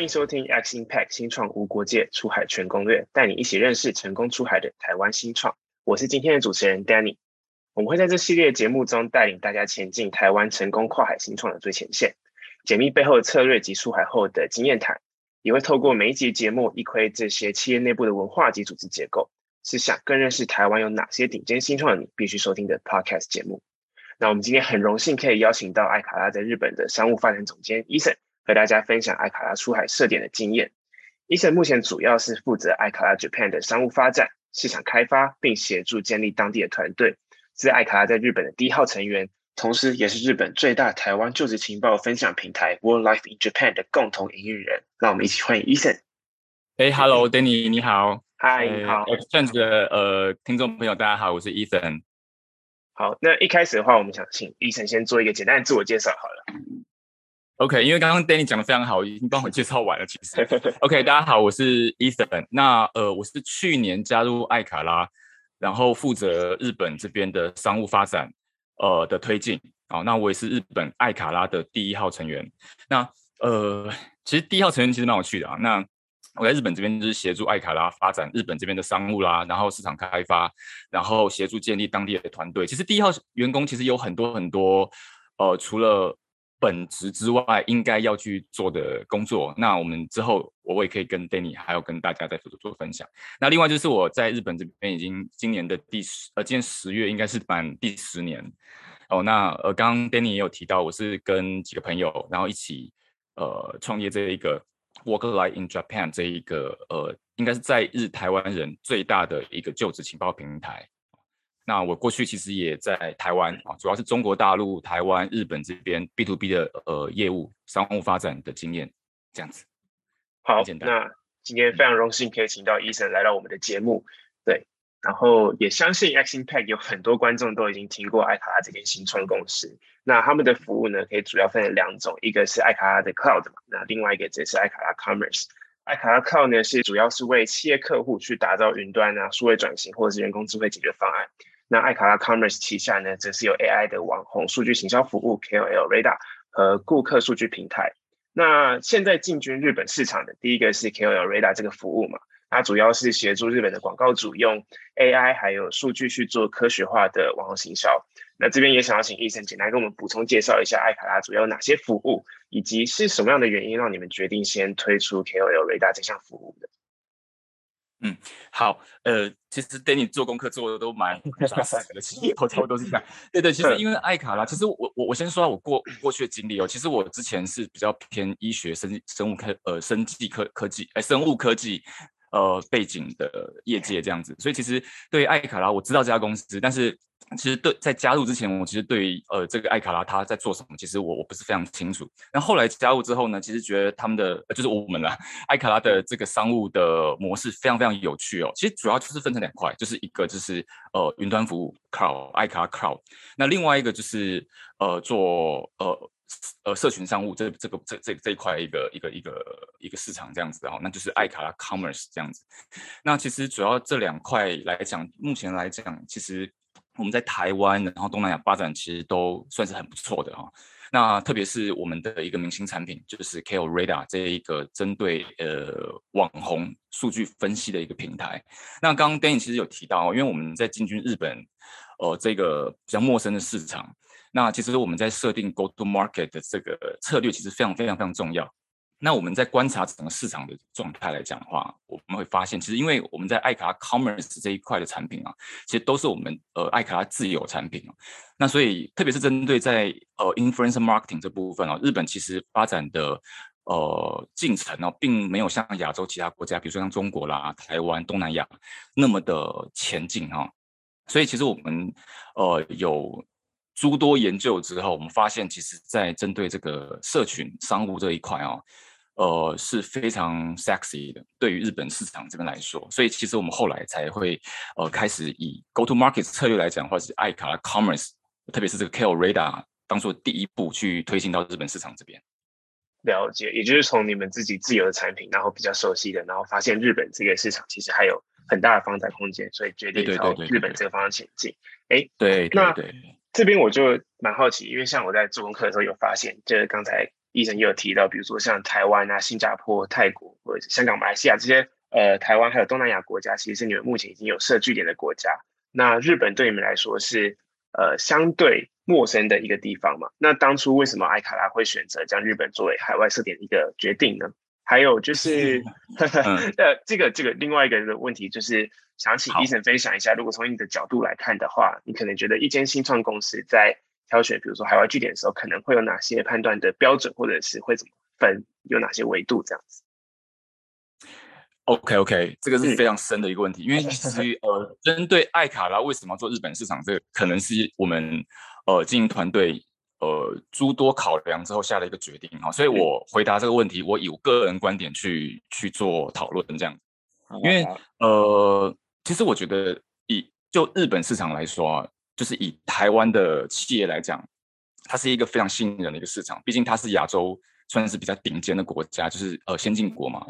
欢迎收听 X Impact 新创无国界出海全攻略，带你一起认识成功出海的台湾新创。我是今天的主持人 Danny。我们会在这系列节目中带领大家前进台湾成功跨海新创的最前线，解密背后的策略及出海后的经验谈。也会透过每一集节目一窥这些企业内部的文化及组织结构，是想更认识台湾有哪些顶尖新创的你必须收听的 Podcast 节目。那我们今天很荣幸可以邀请到艾卡拉在日本的商务发展总监 Eason 和大家分享艾卡拉出海设点的经验。Eason 目前主要是负责艾卡拉 Japan 的商务发展、市场开发，并协助建立当地的团队，是艾卡拉在日本的第一号成员，同时也是日本最大台湾就职情报分享平台 World Life in Japan 的共同营运人。让我们一起欢迎 Eason。哎，Hello，Danny，你好。嗨，你好。这样子的呃，听众朋友，大家好，我是 Eason。好，那一开始的话，我们想请 Eason 先做一个简单的自我介绍好了。OK，因为刚刚 Danny 讲的非常好，已经帮我介绍完了。其实，OK，大家好，我是 Eason。那呃，我是去年加入艾卡拉，然后负责日本这边的商务发展呃的推进。好，那我也是日本艾卡拉的第一号成员。那呃，其实第一号成员其实蛮有趣的啊。那我在日本这边就是协助艾卡拉发展日本这边的商务啦，然后市场开发，然后协助建立当地的团队。其实第一号员工其实有很多很多，呃，除了本职之外，应该要去做的工作。那我们之后我也可以跟 Danny 还有跟大家再做做分享。那另外就是我在日本这边已经今年的第十，呃，今年十月应该是满第十年。哦，那呃，刚刚 Danny 也有提到，我是跟几个朋友然后一起呃创业这一个。Work Life in Japan 这一个呃，应该是在日台湾人最大的一个就职情报平台。那我过去其实也在台湾啊，主要是中国大陆、台湾、日本这边 B to B 的呃业务商务发展的经验，这样子。好，那今天非常荣幸可以请到 Eason 来到我们的节目，对。然后也相信 X Impact 有很多观众都已经听过艾卡拉这间新创公司。那他们的服务呢，可以主要分成两种，一个是艾卡拉的 Cloud 嘛，那另外一个则是艾卡拉 Commerce。艾卡拉 Cloud 呢是主要是为企业客户去打造云端啊、数位转型或者是人工智慧解决方案。那艾卡拉 Commerce 旗下呢，则是有 AI 的网红数据行销服务 KOL Radar 和顾客数据平台。那现在进军日本市场的第一个是 KOL Radar 这个服务嘛。它主要是协助日本的广告主用 AI 还有数据去做科学化的网络行销。那这边也想要请 Eason 简单跟我们补充介绍一下艾卡拉主要有哪些服务，以及是什么样的原因让你们决定先推出 KOL Radar 这项服务的？嗯，好，呃，其实 Danny 做功课做的都蛮扎实的，其实头头都是这样。对对，其实因为艾卡拉，其实我我我先说我过过去的经历哦，其实我之前是比较偏医学生生物科呃生技科科技哎生物科技。呃，背景的业界这样子，所以其实对艾卡拉我知道这家公司，但是其实对在加入之前，我其实对呃这个艾卡拉他在做什么，其实我我不是非常清楚。那后来加入之后呢，其实觉得他们的就是我们啦，艾卡拉的这个商务的模式非常非常有趣哦。其实主要就是分成两块，就是一个就是呃云端服务 Cloud 艾卡拉 Cloud，那另外一个就是呃做呃。呃，社群商务这这个这这这一块一个一个一个一个市场这样子啊，那就是艾卡拉 Commerce 这样子。那其实主要这两块来讲，目前来讲，其实我们在台湾然后东南亚发展其实都算是很不错的哈。那特别是我们的一个明星产品，就是 KOL Radar 这一个针对呃网红数据分析的一个平台。那刚刚 Danny 其实有提到，因为我们在进军日本，呃，这个比较陌生的市场。那其实我们在设定 go to market 的这个策略，其实非常非常非常重要。那我们在观察整个市场的状态来讲的话，我们会发现，其实因为我们在艾卡拉 commerce 这一块的产品啊，其实都是我们呃艾卡拉自有产品啊。那所以特别是针对在呃 influencer marketing 这部分啊，日本其实发展的呃进程哦，并没有像亚洲其他国家，比如说像中国啦、台湾、东南亚那么的前进哈。所以其实我们呃有。诸多研究之后，我们发现，其实，在针对这个社群商务这一块哦，呃，是非常 sexy 的，对于日本市场这边来说。所以，其实我们后来才会呃开始以 go to market 策略来讲，或者是艾卡拉 commerce，特别是这个 KOL Radar 当做第一步去推进到日本市场这边。了解，也就是从你们自己自有的产品，然后比较熟悉的，然后发现日本这个市场其实还有很大的发展空间，所以决定朝日本这个方向前进。哎，对，对，对，对，这边我就蛮好奇，因为像我在做功课的时候有发现，就是刚才医生也有提到，比如说像台湾啊、新加坡、泰国或者香港、马来西亚这些，呃，台湾还有东南亚国家，其实是你们目前已经有设据点的国家。那日本对你们来说是呃相对陌生的一个地方嘛？那当初为什么艾卡拉会选择将日本作为海外设点的一个决定呢？还有就是 呃，这个这个另外一个的问题就是，想请 Eason 分享一下，如果从你的角度来看的话，你可能觉得一间新创公司在挑选，比如说海外据点的时候，可能会有哪些判断的标准，或者是会怎么分，有哪些维度这样子？OK OK，这个是非常深的一个问题，嗯、因为其实呃，针对爱卡拉为什么要做日本市场，这个可能是我们呃经营团队。呃，诸多考量之后下了一个决定啊，所以我回答这个问题，我以我个人观点去去做讨论这样，因为呃，其实我觉得以就日本市场来说啊，就是以台湾的企业来讲，它是一个非常吸引人的一个市场，毕竟它是亚洲算是比较顶尖的国家，就是呃先进国嘛。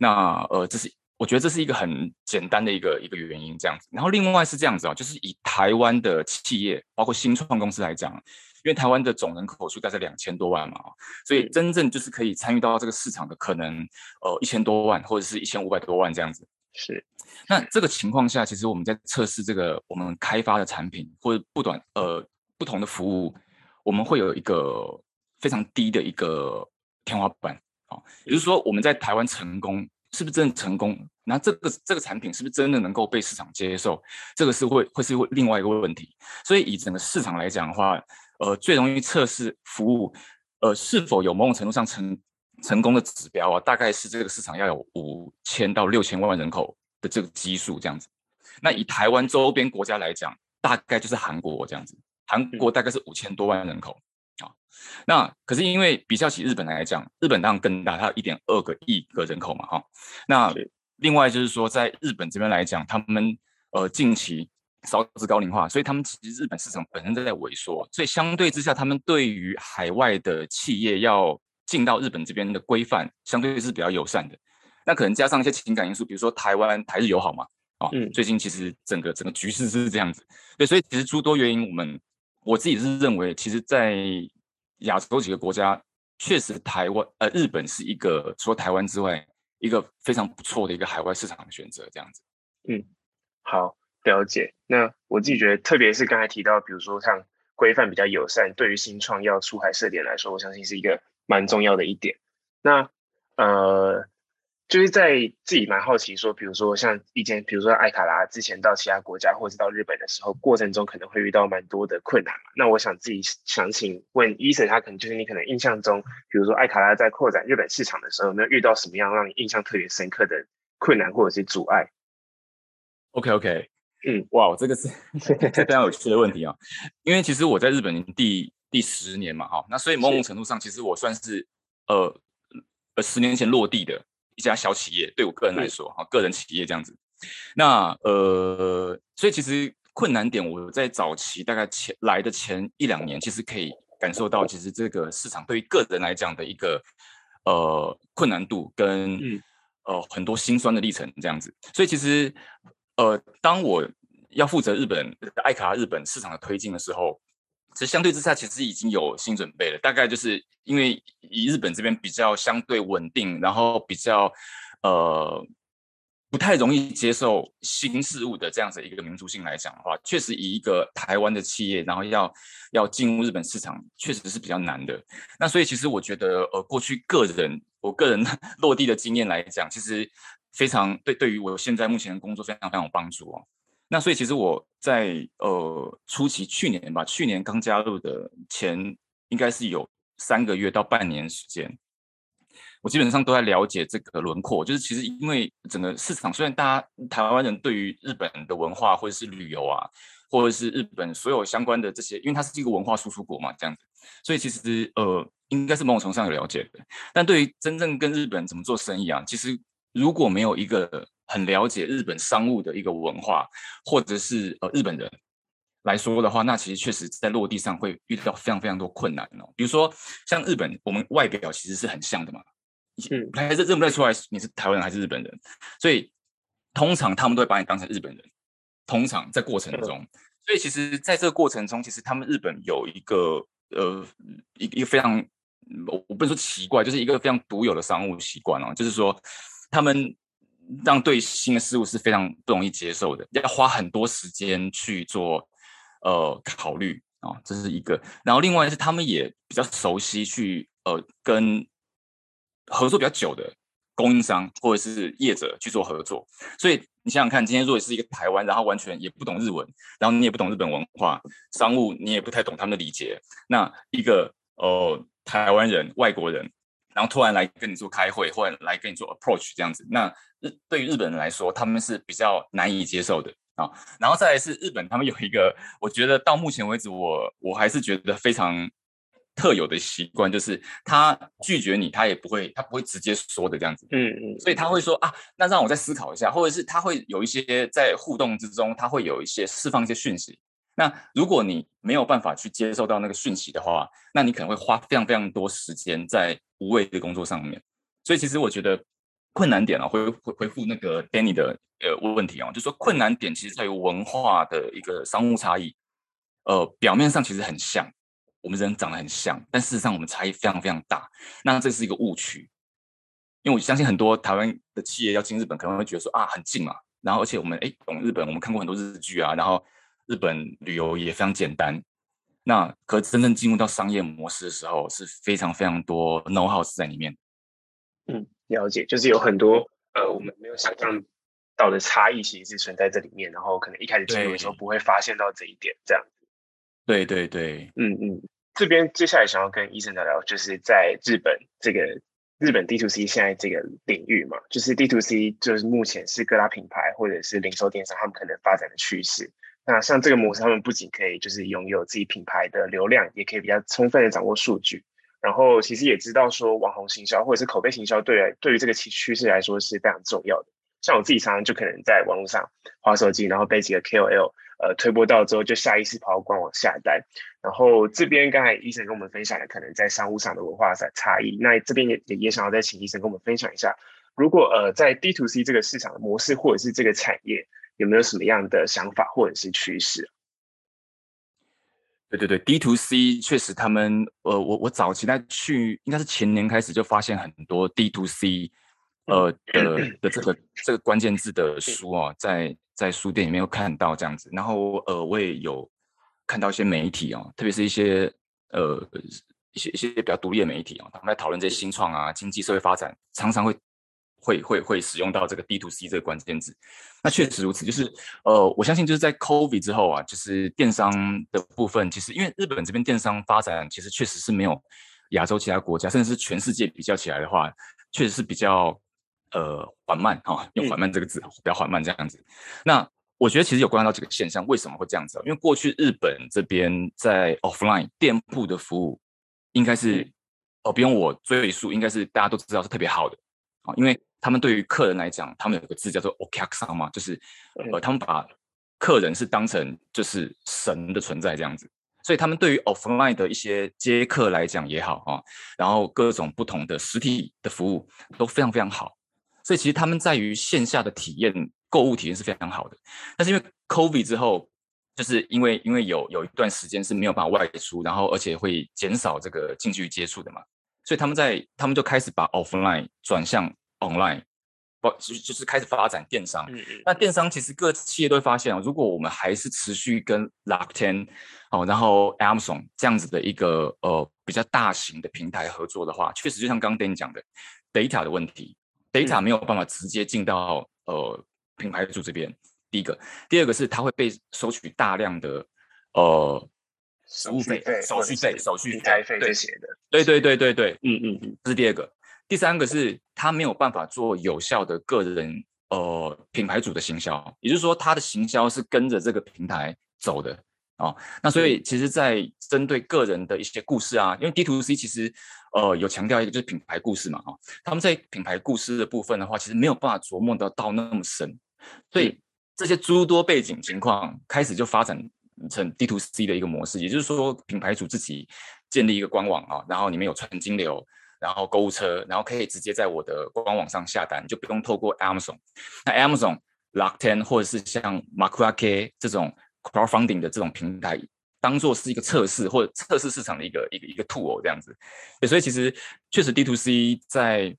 那呃，这是我觉得这是一个很简单的一个一个原因这样子。然后另外是这样子啊，就是以台湾的企业，包括新创公司来讲。因为台湾的总人口数大概两千多万嘛，所以真正就是可以参与到这个市场的可能，呃，一千多万或者是一千五百多万这样子。是，那这个情况下，其实我们在测试这个我们开发的产品或者不短呃不同的服务，我们会有一个非常低的一个天花板啊，也就是说我们在台湾成功是不是真的成功？那这个这个产品是不是真的能够被市场接受？这个是会会是另外一个问题。所以以整个市场来讲的话。呃，最容易测试服务，呃，是否有某种程度上成成功的指标啊？大概是这个市场要有五千到六千万人口的这个基数这样子。那以台湾周边国家来讲，大概就是韩国这样子。韩国大概是五千多万人口啊。那可是因为比较起日本来讲，日本当然更大，它有一点二个亿个人口嘛，哈。那另外就是说，在日本这边来讲，他们呃近期。少子高龄化，所以他们其实日本市场本身在在萎缩，所以相对之下，他们对于海外的企业要进到日本这边的规范，相对是比较友善的。那可能加上一些情感因素，比如说台湾台日友好嘛，啊，嗯，最近其实整个整个局势是这样子，对，所以其实诸多原因，我们我自己是认为，其实，在亚洲几个国家，确实台湾呃日本是一个除了台湾之外，一个非常不错的一个海外市场的选择，这样子。嗯，好。了解，那我自己觉得，特别是刚才提到，比如说像规范比较友善，对于新创要出海设点来说，我相信是一个蛮重要的一点。那呃，就是在自己蛮好奇说，比如说像一间，比如说艾卡拉之前到其他国家或者到日本的时候，过程中可能会遇到蛮多的困难嘛。那我想自己想请问 Eason，他可能就是你可能印象中，比如说艾卡拉在扩展日本市场的时候，有没有遇到什么样让你印象特别深刻的困难或者是阻碍？OK OK。嗯，哇，这个是 非常有趣的问题啊，因为其实我在日本第第十年嘛，哈，那所以某种程度上，其实我算是呃呃十年前落地的一家小企业，对我个人来说，哈，个人企业这样子。那呃，所以其实困难点，我在早期大概前来的前一两年，其实可以感受到，其实这个市场对于个人来讲的一个呃困难度跟呃很多辛酸的历程这样子。所以其实。呃，当我要负责日本艾卡日本市场的推进的时候，其实相对之下其实已经有心准备了。大概就是因为以日本这边比较相对稳定，然后比较呃不太容易接受新事物的这样子一个民族性来讲的话，确实以一个台湾的企业，然后要要进入日本市场，确实是比较难的。那所以其实我觉得，呃，过去个人我个人 落地的经验来讲，其实。非常对，对于我现在目前的工作非常非常有帮助哦。那所以其实我在呃初期去年吧，去年刚加入的前应该是有三个月到半年时间，我基本上都在了解这个轮廓。就是其实因为整个市场，虽然大家台湾人对于日本的文化或者是旅游啊，或者是日本所有相关的这些，因为它是一个文化输出国嘛，这样子，所以其实呃应该是某种程度上有了解的。但对于真正跟日本怎么做生意啊，其实。如果没有一个很了解日本商务的一个文化，或者是呃日本人来说的话，那其实确实在落地上会遇到非常非常多困难哦。比如说像日本，我们外表其实是很像的嘛，嗯，还是认不太出来你是台湾人还是日本人，所以通常他们都会把你当成日本人。通常在过程中，所以其实在这个过程中，其实他们日本有一个呃一一个非常我我不能说奇怪，就是一个非常独有的商务习惯哦，就是说他们让对新的事物是非常不容易接受的，要花很多时间去做呃考虑啊、这是一个。然后另外是他们也比较熟悉去呃跟合作比较久的供应商或者是业者去做合作，所以你想想看，今天如果是一个台湾，然后完全也不懂日文，然后你也不懂日本文化，商务你也不太懂他们的礼节，那一个呃。台湾人、外国人，然后突然来跟你做开会，或者来跟你做 approach 这样子，那日对于日本人来说，他们是比较难以接受的啊。然后再来是日本，他们有一个，我觉得到目前为止我，我我还是觉得非常特有的习惯，就是他拒绝你，他也不会，他不会直接说的这样子。嗯嗯。所以他会说啊，那让我再思考一下，或者是他会有一些在互动之中，他会有一些释放一些讯息。那如果你没有办法去接受到那个讯息的话，那你可能会花非常非常多时间在无谓的工作上面。所以其实我觉得困难点啊，回回回复那个 Danny 的呃问题啊，就是说困难点其实在于文化的一个商务差异。呃，表面上其实很像，我们人长得很像，但事实上我们差异非常非常大。那这是一个误区，因为我相信很多台湾的企业要进日本，可能会觉得说啊很近嘛，然后而且我们哎懂日本，我们看过很多日剧啊，然后。日本旅游也非常简单，那可真正进入到商业模式的时候，是非常非常多 know how 在里面。嗯，了解，就是有很多呃，我们没有想象到的差异，其实是存在这里面，然后可能一开始进入的时候不会发现到这一点，这样。对对对，嗯嗯，这边接下来想要跟医生聊聊，就是在日本这个日本 D to C 现在这个领域嘛，就是 D to C 就是目前是各大品牌或者是零售电商他们可能发展的趋势。那像这个模式，他们不仅可以就是拥有自己品牌的流量，也可以比较充分的掌握数据，然后其实也知道说网红行销或者是口碑行销对对于这个趋趋势来说是非常重要的。像我自己常常就可能在网络上滑手机，然后被几个 KOL 呃推播到之后，就下意识跑到官网下单。然后这边刚才医生跟我们分享的可能在商务上的文化上差异，那这边也也也想要再请医生跟我们分享一下，如果呃在 D to C 这个市场的模式或者是这个产业。有没有什么样的想法或者是趋势？对对对，D to C 确实，他们呃，我我早期在去，应该是前年开始就发现很多 D to C 呃的 的这个这个关键字的书哦，在在书店里面有看到这样子，然后呃，我也有看到一些媒体哦，特别是一些呃一些一些比较独立的媒体哦，他们在讨论这些新创啊、经济社会发展，常常会。会会会使用到这个 D to C 这个关键字，那确实如此。就是呃，我相信就是在 COVID 之后啊，就是电商的部分，其实因为日本这边电商发展其实确实是没有亚洲其他国家，甚至是全世界比较起来的话，确实是比较呃缓慢哈、哦，用缓慢这个字比较缓慢这样子。那我觉得其实有关系到这个现象，为什么会这样子？因为过去日本这边在 offline 店铺的服务，应该是哦不用我赘述，应该是大家都知道是特别好的啊，因为。他们对于客人来讲，他们有个字叫做 “okyakusan” 嘛，就是呃，他们把客人是当成就是神的存在这样子，所以他们对于 offline 的一些接客来讲也好啊，然后各种不同的实体的服务都非常非常好，所以其实他们在于线下的体验、购物体验是非常好的。但是因为 COVID 之后，就是因为因为有有一段时间是没有办法外出，然后而且会减少这个近距离接触的嘛，所以他们在他们就开始把 offline 转向。Online 不就就是开始发展电商。嗯嗯，那电商其实各企业都会发现啊，如果我们还是持续跟 Rakuten 哦，然后 Amazon 这样子的一个呃比较大型的平台合作的话，确实就像刚刚 Danny 讲的 data 的问题，data 没有办法直接进到呃品牌主这边。第一个，第二个是它会被收取大量的呃服务费、手续费、手续费这些的。对对对对对，嗯嗯嗯，这是第二个。第三个是他没有办法做有效的个人呃品牌主的行销，也就是说他的行销是跟着这个平台走的啊、哦。那所以其实，在针对个人的一些故事啊，因为 D to C 其实呃有强调一个就是品牌故事嘛啊、哦，他们在品牌故事的部分的话，其实没有办法琢磨得到那么深，所以这些诸多背景情况开始就发展成 D to C 的一个模式，也就是说品牌主自己建立一个官网啊，然后里面有纯金流。然后购物车，然后可以直接在我的官网上下单，就不用透过 Amazon。那 Amazon、Rakuten 或者是像 m a k u a k e 这种 crowdfunding 的这种平台当做是一个测试或者测试市场的一个一个一个 tool 这样子。所以其实确实 D to C 在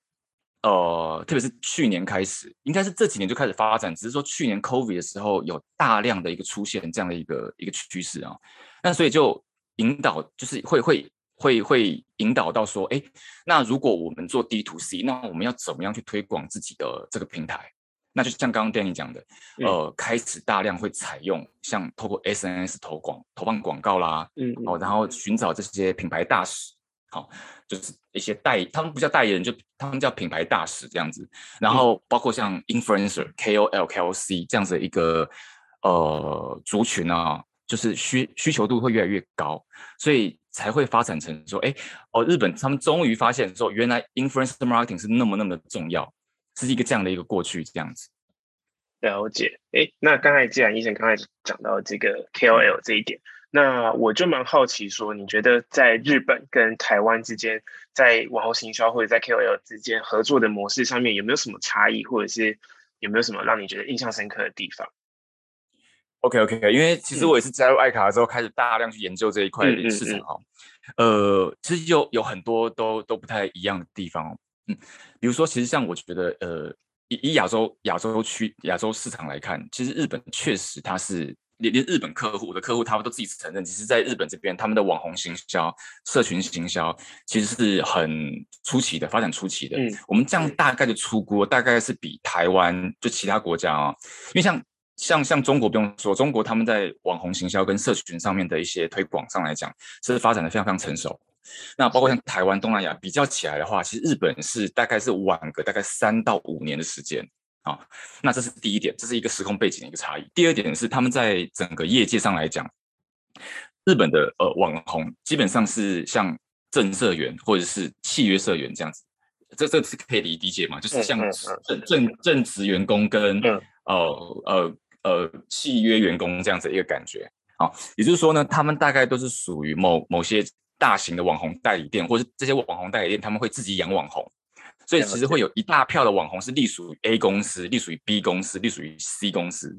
呃，特别是去年开始，应该是这几年就开始发展，只是说去年 COVID 的时候有大量的一个出现这样的一个一个趋势啊。那所以就引导，就是会会会会引导到说，哎，那如果我们做 D to C，那我们要怎么样去推广自己的这个平台？那就像刚刚 Danny 讲的，呃，开始大量会采用像透过 SNS 投广投放广告啦，嗯，哦，然后寻找这些品牌大使，好，就是一些代，他们不叫代言人，就他们叫品牌大使这样子。然后包括像 influencer、KOL、KOC 这样子的一个呃族群啊，就是需需求度会越来越高，所以才会发展成说，哎，哦，日本他们终于发现说，原来 influencer marketing 是那么那么的重要。是一个这样的一个过去，这样子。了解，哎，那刚才既然医生刚才讲到这个 KOL 这一点，那我就蛮好奇说，你觉得在日本跟台湾之间，在网红行销或者在 KOL 之间合作的模式上面，有没有什么差异，或者是有没有什么让你觉得印象深刻的地方？OK OK，因为其实我也是加入爱卡之后，开始大量去研究这一块市场哈。嗯嗯嗯呃，其实有有很多都都不太一样的地方。嗯，比如说，其实像我觉得，呃，以以亚洲亚洲区亚洲市场来看，其实日本确实它是连连日本客户的客户，他们都自己承认，其实在日本这边，他们的网红行销、社群行销其实是很初期的，发展初期的。嗯，我们这样大概的出估，大概是比台湾就其他国家啊，因为像像像中国不用说，中国他们在网红行销跟社群上面的一些推广上来讲，是发展的非常非常成熟。那包括像台湾、东南亚比较起来的话，其实日本是大概是晚个大概三到五年的时间啊。那这是第一点，这是一个时空背景的一个差异。第二点是他们在整个业界上来讲，日本的呃网红基本上是像正社员或者是契约社员这样子，这这是可以理理解吗？就是像正正正职员工跟呃呃呃契约员工这样子一个感觉啊。也就是说呢，他们大概都是属于某某些。大型的网红代理店，或是这些网红代理店，他们会自己养网红，所以其实会有一大票的网红是隶属于 A 公司、隶属于 B 公司、隶属于 C 公司。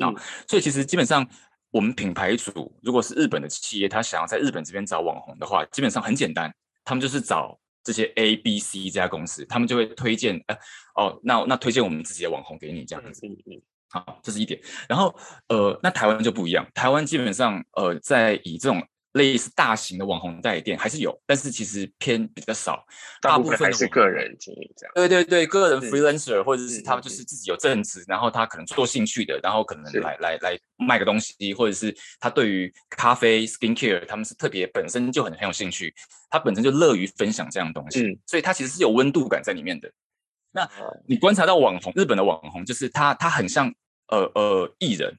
啊、嗯，所以其实基本上，我们品牌主如果是日本的企业，他想要在日本这边找网红的话，基本上很简单，他们就是找这些 A、B、C 这家公司，他们就会推荐，呃，哦，那那推荐我们自己的网红给你这样子。嗯嗯。好，这是一点。然后，呃，那台湾就不一样，台湾基本上，呃，在以这种。类似大型的网红代理店还是有，但是其实偏比较少，大部分还是个人经营这样。对对对，个人 freelancer 或者是他们就是自己有正职，然后他可能做兴趣的，然后可能来来来卖个东西，或者是他对于咖啡 skincare 他们是特别本身就很很有兴趣，他本身就乐于分享这样东西，所以他其实是有温度感在里面的。那你观察到网红，日本的网红就是他他很像呃呃艺人。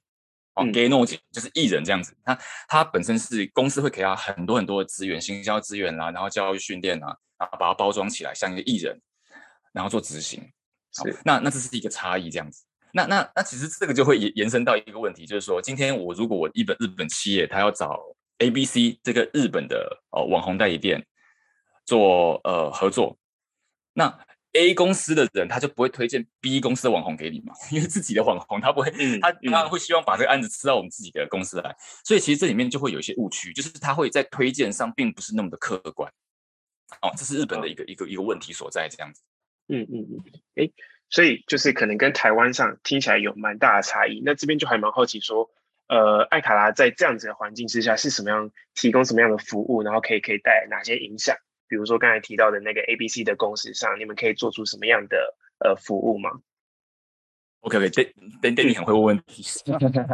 哦，gay no 就是艺人这样子，他他本身是公司会给他很多很多的资源，行销资源啦，然后教育训练啊，然后把它包装起来像一个艺人，然后做执行。是，那那这是一个差异这样子。那那那其实这个就会延延伸到一个问题，就是说今天我如果我一本日本企业他要找 A B C 这个日本的呃网红代理店做呃合作，那。A 公司的人他就不会推荐 B 公司的网红给你嘛，因为自己的网红他不会，嗯、他他会希望把这个案子吃到我们自己的公司来，所以其实这里面就会有一些误区，就是他会在推荐上并不是那么的客观。哦，这是日本的一个、哦、一个一个问题所在，这样子。嗯嗯嗯，哎，所以就是可能跟台湾上听起来有蛮大的差异。那这边就还蛮好奇说，呃，爱卡拉在这样子的环境之下是什么样提供什么样的服务，然后可以可以带来哪些影响？比如说刚才提到的那个 ABC 的公司上，你们可以做出什么样的呃服务吗？OK OK，等等等，你很会问问题。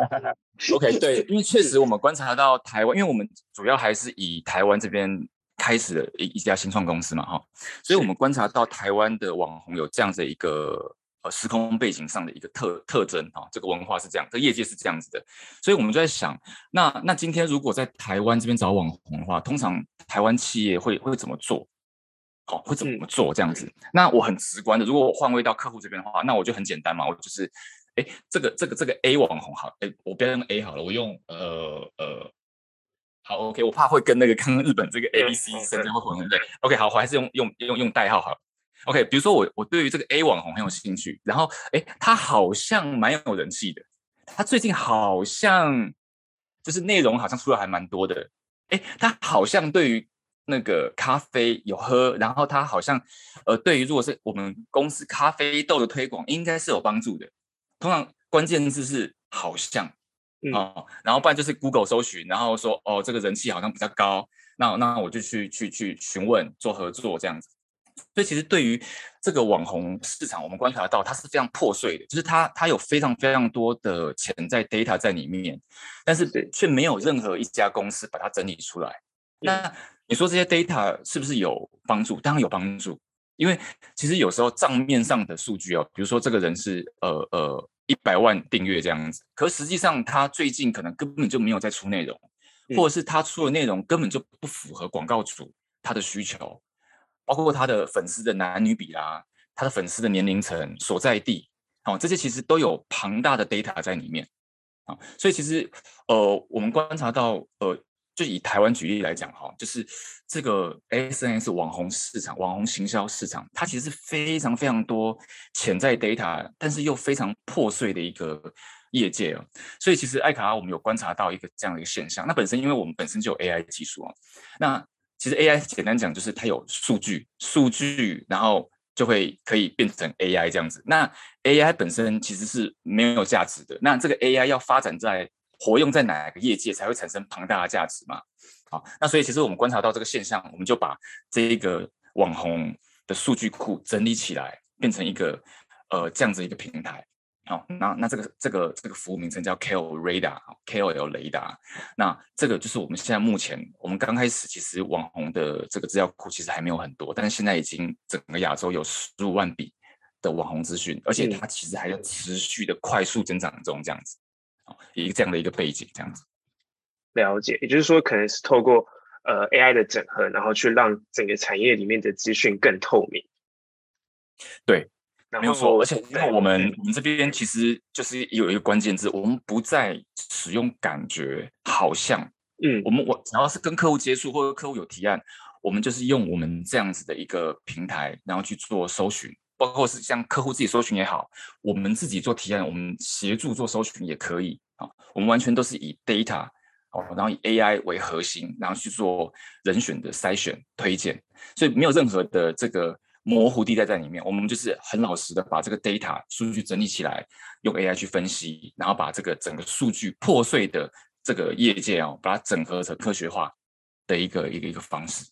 OK，对，因为确实我们观察到台湾，因为我们主要还是以台湾这边开始的一一家新创公司嘛，哈，所以我们观察到台湾的网红有这样的一个。呃，时空背景上的一个特特征啊，这个文化是这样，这个业界是这样子的，所以我们就在想，那那今天如果在台湾这边找网红的话，通常台湾企业会会怎么做？好、哦，会怎么做这样子？嗯、那我很直观的，如果我换位到客户这边的话，那我就很简单嘛，我就是，哎，这个这个这个 A 网红好，哎，我不要用 A 好了，我用呃呃，好 OK，我怕会跟那个刚刚日本这个 A B C 甚至会混，对，OK，好，我还是用用用用代号好了。OK，比如说我我对于这个 A 网红很有兴趣，然后诶，他好像蛮有人气的，他最近好像就是内容好像出来还蛮多的。哎，他好像对于那个咖啡有喝，然后他好像呃，对于如果是我们公司咖啡豆的推广，应该是有帮助的。通常关键字是好像哦，然后不然就是 Google 搜寻，然后说哦，这个人气好像比较高，那那我就去去去询问做合作这样子。所以其实对于这个网红市场，我们观察到它是非常破碎的，就是它它有非常非常多的潜在 data 在里面，但是却没有任何一家公司把它整理出来。那你说这些 data 是不是有帮助？当然有帮助，因为其实有时候账面上的数据哦，比如说这个人是呃呃一百万订阅这样子，可实际上他最近可能根本就没有在出内容，或者是他出的内容根本就不符合广告主他的需求。包括他的粉丝的男女比啦，他的粉丝的年龄层、所在地，哦，这些其实都有庞大的 data 在里面，啊，所以其实呃，我们观察到，呃，就以台湾举例来讲哈，就是这个 SNS 网红市场、网红行销市场，它其实是非常非常多潜在 data，但是又非常破碎的一个业界啊。所以其实艾卡我们有观察到一个这样的一个现象，那本身因为我们本身就有 AI 技术啊，那其实 AI 简单讲就是它有数据，数据然后就会可以变成 AI 这样子。那 AI 本身其实是没有价值的。那这个 AI 要发展在活用在哪个业界才会产生庞大的价值嘛？好，那所以其实我们观察到这个现象，我们就把这一个网红的数据库整理起来，变成一个呃这样子一个平台。好，那那这个这个这个服务名称叫 KOL Radar，KOL 雷达。那这个就是我们现在目前，我们刚开始其实网红的这个资料库其实还没有很多，但是现在已经整个亚洲有十五万笔的网红资讯，而且它其实还在持续的快速增长中，这样子，一个这样的一个背景，这样子。了解，也就是说，可能是透过呃 AI 的整合，然后去让整个产业里面的资讯更透明。对。没有错，而且因为我们我们这边其实就是有一个关键字，我们不再使用感觉，好像，嗯，我们我只要是跟客户接触或者客户有提案，我们就是用我们这样子的一个平台，然后去做搜寻，包括是像客户自己搜寻也好，我们自己做提案，我们协助做搜寻也可以啊，我们完全都是以 data 哦，然后以 AI 为核心，然后去做人选的筛选推荐，所以没有任何的这个。模糊地带在里面，我们就是很老实的把这个 data 数据整理起来，用 AI 去分析，然后把这个整个数据破碎的这个业界哦，把它整合成科学化的一个一个一个方式。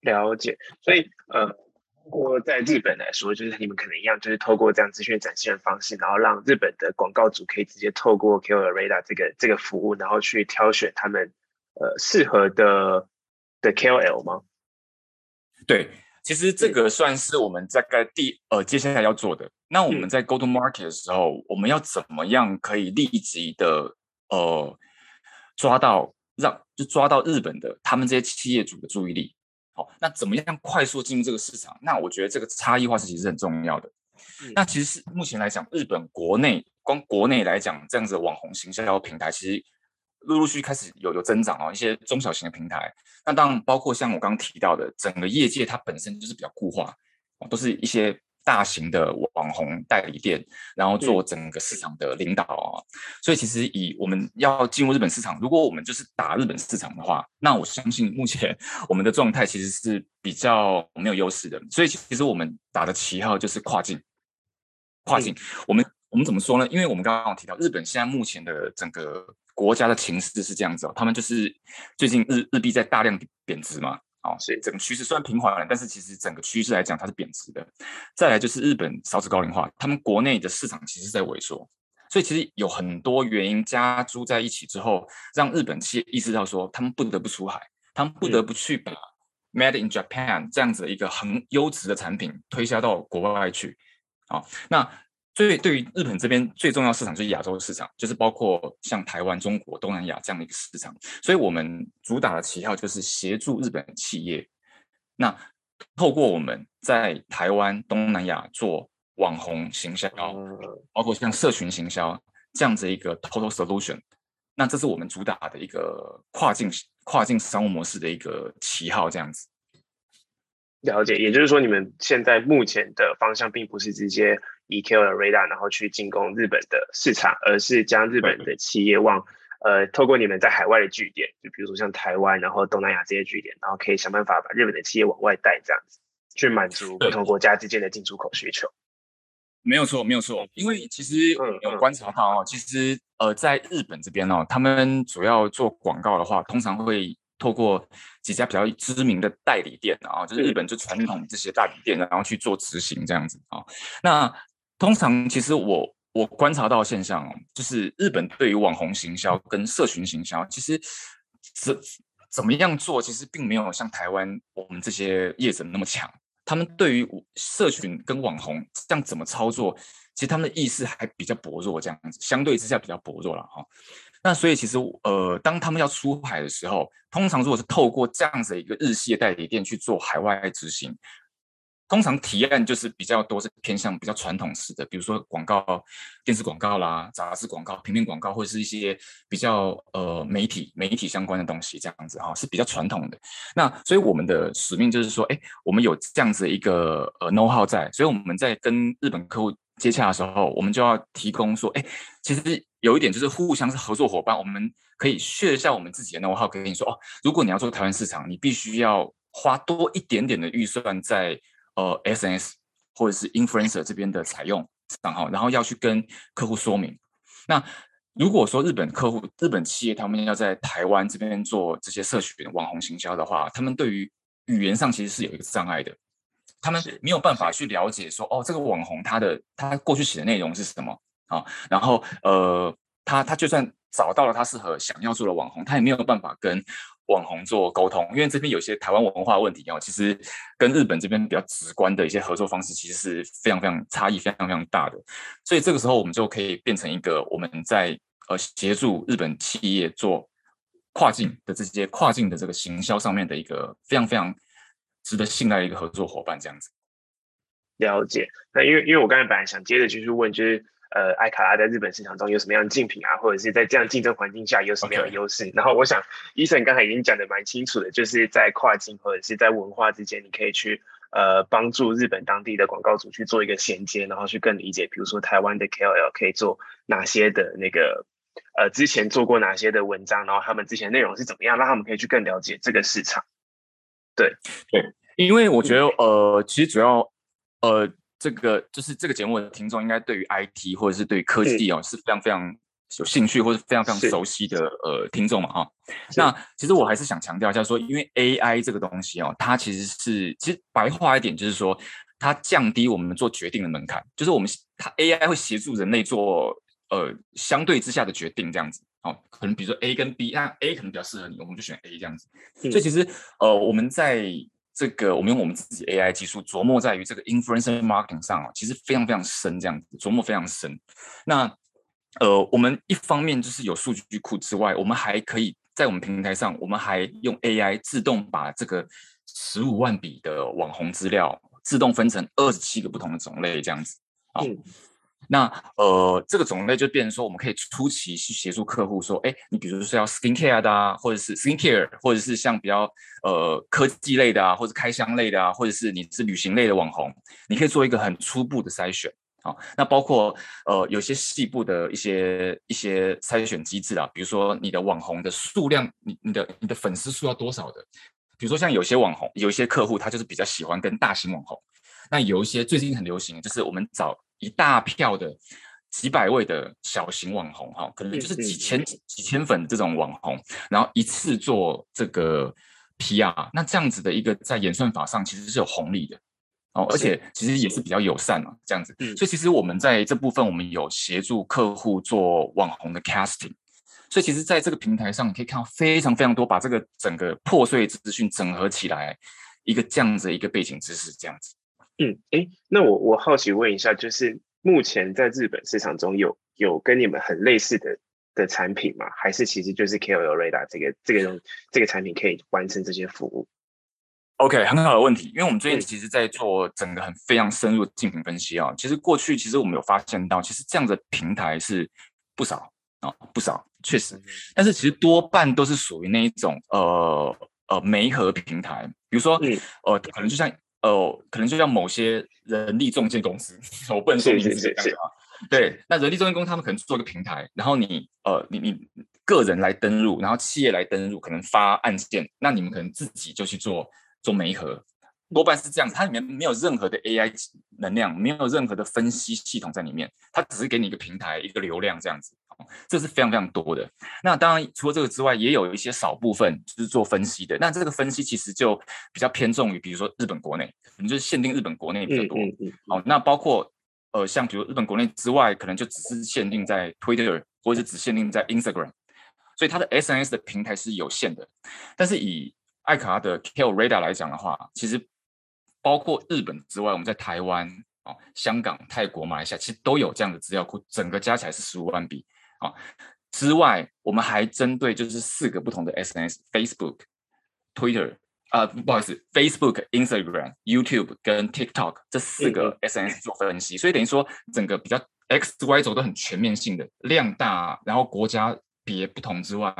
了解，所以呃，我在日本来说，就是你们可能一样，就是透过这样资讯展现的方式，然后让日本的广告主可以直接透过 KOL Radar 这个这个服务，然后去挑选他们呃适合的的 KOL 吗？对。其实这个算是我们大概第呃接下来要做的。那我们在 go to market 的时候，嗯、我们要怎么样可以立即的呃抓到让就抓到日本的他们这些企业主的注意力？好，那怎么样快速进入这个市场？那我觉得这个差异化是其实很重要的。嗯、那其实是目前来讲，日本国内光国内来讲，这样子的网红行销平台其实。陆陆续续开始有有增长哦，一些中小型的平台，那当然包括像我刚刚提到的，整个业界它本身就是比较固化，都是一些大型的网红代理店，然后做整个市场的领导啊。所以其实以我们要进入日本市场，如果我们就是打日本市场的话，那我相信目前 我们的状态其实是比较没有优势的。所以其实我们打的旗号就是跨境，跨境。我们我们怎么说呢？因为我们刚刚提到日本现在目前的整个。国家的情势是这样子哦，他们就是最近日日币在大量贬值嘛，哦，所以整个趋势虽然平缓了，但是其实整个趋势来讲它是贬值的。再来就是日本少子高龄化，他们国内的市场其实在萎缩，所以其实有很多原因加诸在一起之后，让日本企业意识到说，他们不得不出海，他们不得不去把 Made in Japan 这样子的一个很优质的产品推销到国外去，啊，那。最对于日本这边最重要市场就是亚洲的市场，就是包括像台湾、中国、东南亚这样的一个市场。所以我们主打的旗号就是协助日本企业，那透过我们在台湾、东南亚做网红行销，包括像社群行销这样子一个 total solution，那这是我们主打的一个跨境跨境商务模式的一个旗号，这样子。了解，也就是说，你们现在目前的方向并不是直接以 KOL Radar 然后去进攻日本的市场，而是将日本的企业往呃，透过你们在海外的据点，就比如说像台湾，然后东南亚这些据点，然后可以想办法把日本的企业往外带，这样子去满足不同国家之间的进出口需求。没有错，没有错，因为其实有观察到哦，其实呃，在日本这边哦，他们主要做广告的话，通常会透过几家比较知名的代理店啊，就是日本就传统这些代理店，然后去做执行这样子啊。那通常其实我我观察到现象哦，就是日本对于网红行销跟社群行销，其实怎怎么样做，其实并没有像台湾我们这些业者那么强。他们对于社群跟网红这样怎么操作，其实他们的意识还比较薄弱，这样子相对之下比较薄弱了哈。那所以其实呃，当他们要出海的时候，通常如果是透过这样子一个日系的代理店去做海外执行。通常提案就是比较多，是偏向比较传统式的，比如说广告、电视广告啦、杂志广告、平面广告，或者是一些比较呃媒体、媒体相关的东西，这样子哈，是比较传统的。那所以我们的使命就是说，哎，我们有这样子一个呃 know how 在，所以我们在跟日本客户接洽的时候，我们就要提供说，哎，其实有一点就是互相是合作伙伴，我们可以炫一下我们自己的 know how，跟你说哦，如果你要做台湾市场，你必须要花多一点点的预算在。呃，SNS 或者是 Influencer 这边的采用账号，然后要去跟客户说明。那如果说日本客户、日本企业他们要在台湾这边做这些社群网红行销的话，他们对于语言上其实是有一个障碍的，他们没有办法去了解说，哦，这个网红他的他过去写的内容是什么啊？然后呃，他他就算找到了他适合想要做的网红，他也没有办法跟。网红做沟通，因为这边有些台湾文化问题哦，其实跟日本这边比较直观的一些合作方式，其实是非常非常差异非常非常大的。所以这个时候，我们就可以变成一个我们在呃协助日本企业做跨境的这些跨境的这个行销上面的一个非常非常值得信赖的一个合作伙伴，这样子。了解。那因为因为我刚才本来想接着继续问，就是。呃，艾卡拉在日本市场中有什么样的竞品啊？或者是在这样竞争环境下有什么样的优势.然后我想，Eason 刚才已经讲的蛮清楚的，就是在跨境或者是在文化之间，你可以去呃帮助日本当地的广告主去做一个衔接，然后去更理解，比如说台湾的 KOL 可以做哪些的那个呃之前做过哪些的文章，然后他们之前内容是怎么样，让他们可以去更了解这个市场。对对，因为我觉得呃，其实主要呃。这个就是这个节目的听众，应该对于 IT 或者是对于科技哦是非常非常有兴趣，或者非常非常熟悉的呃听众嘛哈。那其实我还是想强调一下说，因为 AI 这个东西哦，它其实是其实白话一点就是说，它降低我们做决定的门槛，就是我们它 AI 会协助人类做呃相对之下的决定这样子哦。可能比如说 A 跟 B，那 A 可能比较适合你，我们就选 A 这样子。所以其实呃我们在这个我们用我们自己 AI 技术琢磨在于这个 influencer marketing 上啊，其实非常非常深，这样子琢磨非常深。那呃，我们一方面就是有数据库之外，我们还可以在我们平台上，我们还用 AI 自动把这个十五万笔的网红资料自动分成二十七个不同的种类，这样子啊。嗯那呃，这个种类就变成说，我们可以初期去协助客户说，哎，你比如说要 skin care 的啊，或者是 skin care，或者是像比较呃科技类的啊，或者开箱类的啊，或者是你是旅行类的网红，你可以做一个很初步的筛选啊。那包括呃有些细部的一些一些筛选机制啊，比如说你的网红的数量，你你的你的粉丝数要多少的？比如说像有些网红，有一些客户他就是比较喜欢跟大型网红，那有一些最近很流行，就是我们找。一大票的几百位的小型网红哈，可能就是几千几千粉这种网红，然后一次做这个 PR，那这样子的一个在演算法上其实是有红利的哦，而且其实也是比较友善嘛，这样子。所以其实我们在这部分我们有协助客户做网红的 casting，所以其实在这个平台上你可以看到非常非常多把这个整个破碎资讯整合起来一个这样子的一个背景知识这样子。嗯，哎，那我我好奇问一下，就是目前在日本市场中有有跟你们很类似的的产品吗？还是其实就是 KOL Radar 这个这个这个产品可以完成这些服务？OK，很好的问题，因为我们最近其实在做整个很非常深入的竞品分析啊。其实过去其实我们有发现到，其实这样的平台是不少啊，不少，确实，但是其实多半都是属于那一种呃呃媒合平台，比如说呃可能就像。呃，可能就像某些人力中介公司，我不能说名字这样子啊。对，那人力中介公司他们可能做一个平台，然后你呃，你你个人来登录，然后企业来登录，可能发案件，那你们可能自己就去做做媒合，多半是这样子，它里面没有任何的 AI 能量，没有任何的分析系统在里面，它只是给你一个平台，一个流量这样子，这是非常非常多的。那当然除了这个之外，也有一些少部分就是做分析的，那这个分析其实就比较偏重于，比如说日本国内，可能就是限定日本国内比较多。嗯嗯嗯、好，那包括呃像比如日本国内之外，可能就只是限定在 Twitter，或者是只限定在 Instagram，所以它的 SNS 的平台是有限的。但是以艾卡的 KOL Radar 来讲的话，其实包括日本之外，我们在台湾、哦、香港、泰国、马来西亚，其实都有这样的资料库，整个加起来是十五万笔啊、哦。之外，我们还针对就是四个不同的 SNS：Facebook、Twitter 啊、呃，不好意思，Facebook、Instagram、YouTube 跟 TikTok 这四个 SNS 做分析。所以等于说，整个比较 X、Y 轴都很全面性的，量大，然后国家别不同之外，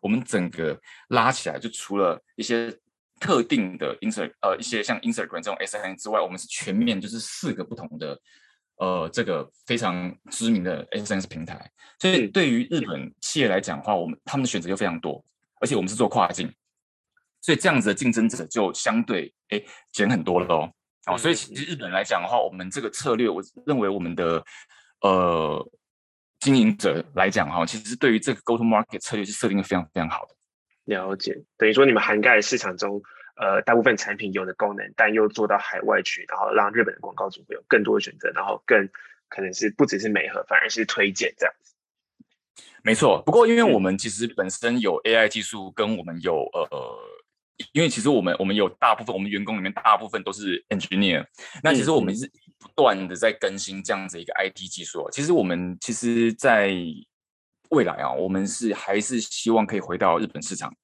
我们整个拉起来，就除了一些。特定的 Instagram 呃，一些像 Instagram 这种 SNS 之外，我们是全面就是四个不同的呃这个非常知名的 SNS 平台。所以对于日本企业来讲的话，我们他们的选择就非常多，而且我们是做跨境，所以这样子的竞争者就相对哎减很多了哦。哦，所以其实日本来讲的话，我们这个策略，我认为我们的呃经营者来讲哈，其实对于这个 Go to Market 策略是设定的非常非常好的。了解，等于说你们涵盖市场中，呃，大部分产品有的功能，但又做到海外去，然后让日本的广告主会有更多的选择，然后更可能是不只是美合，反而是推荐这样子。没错，不过因为我们其实本身有 AI 技术，跟我们有呃，因为其实我们我们有大部分我们员工里面大部分都是 engineer，那其实我们是不断的在更新这样子一个 IT 技术。其实我们其实，在未来啊，我们是还是希望可以回到日本市场。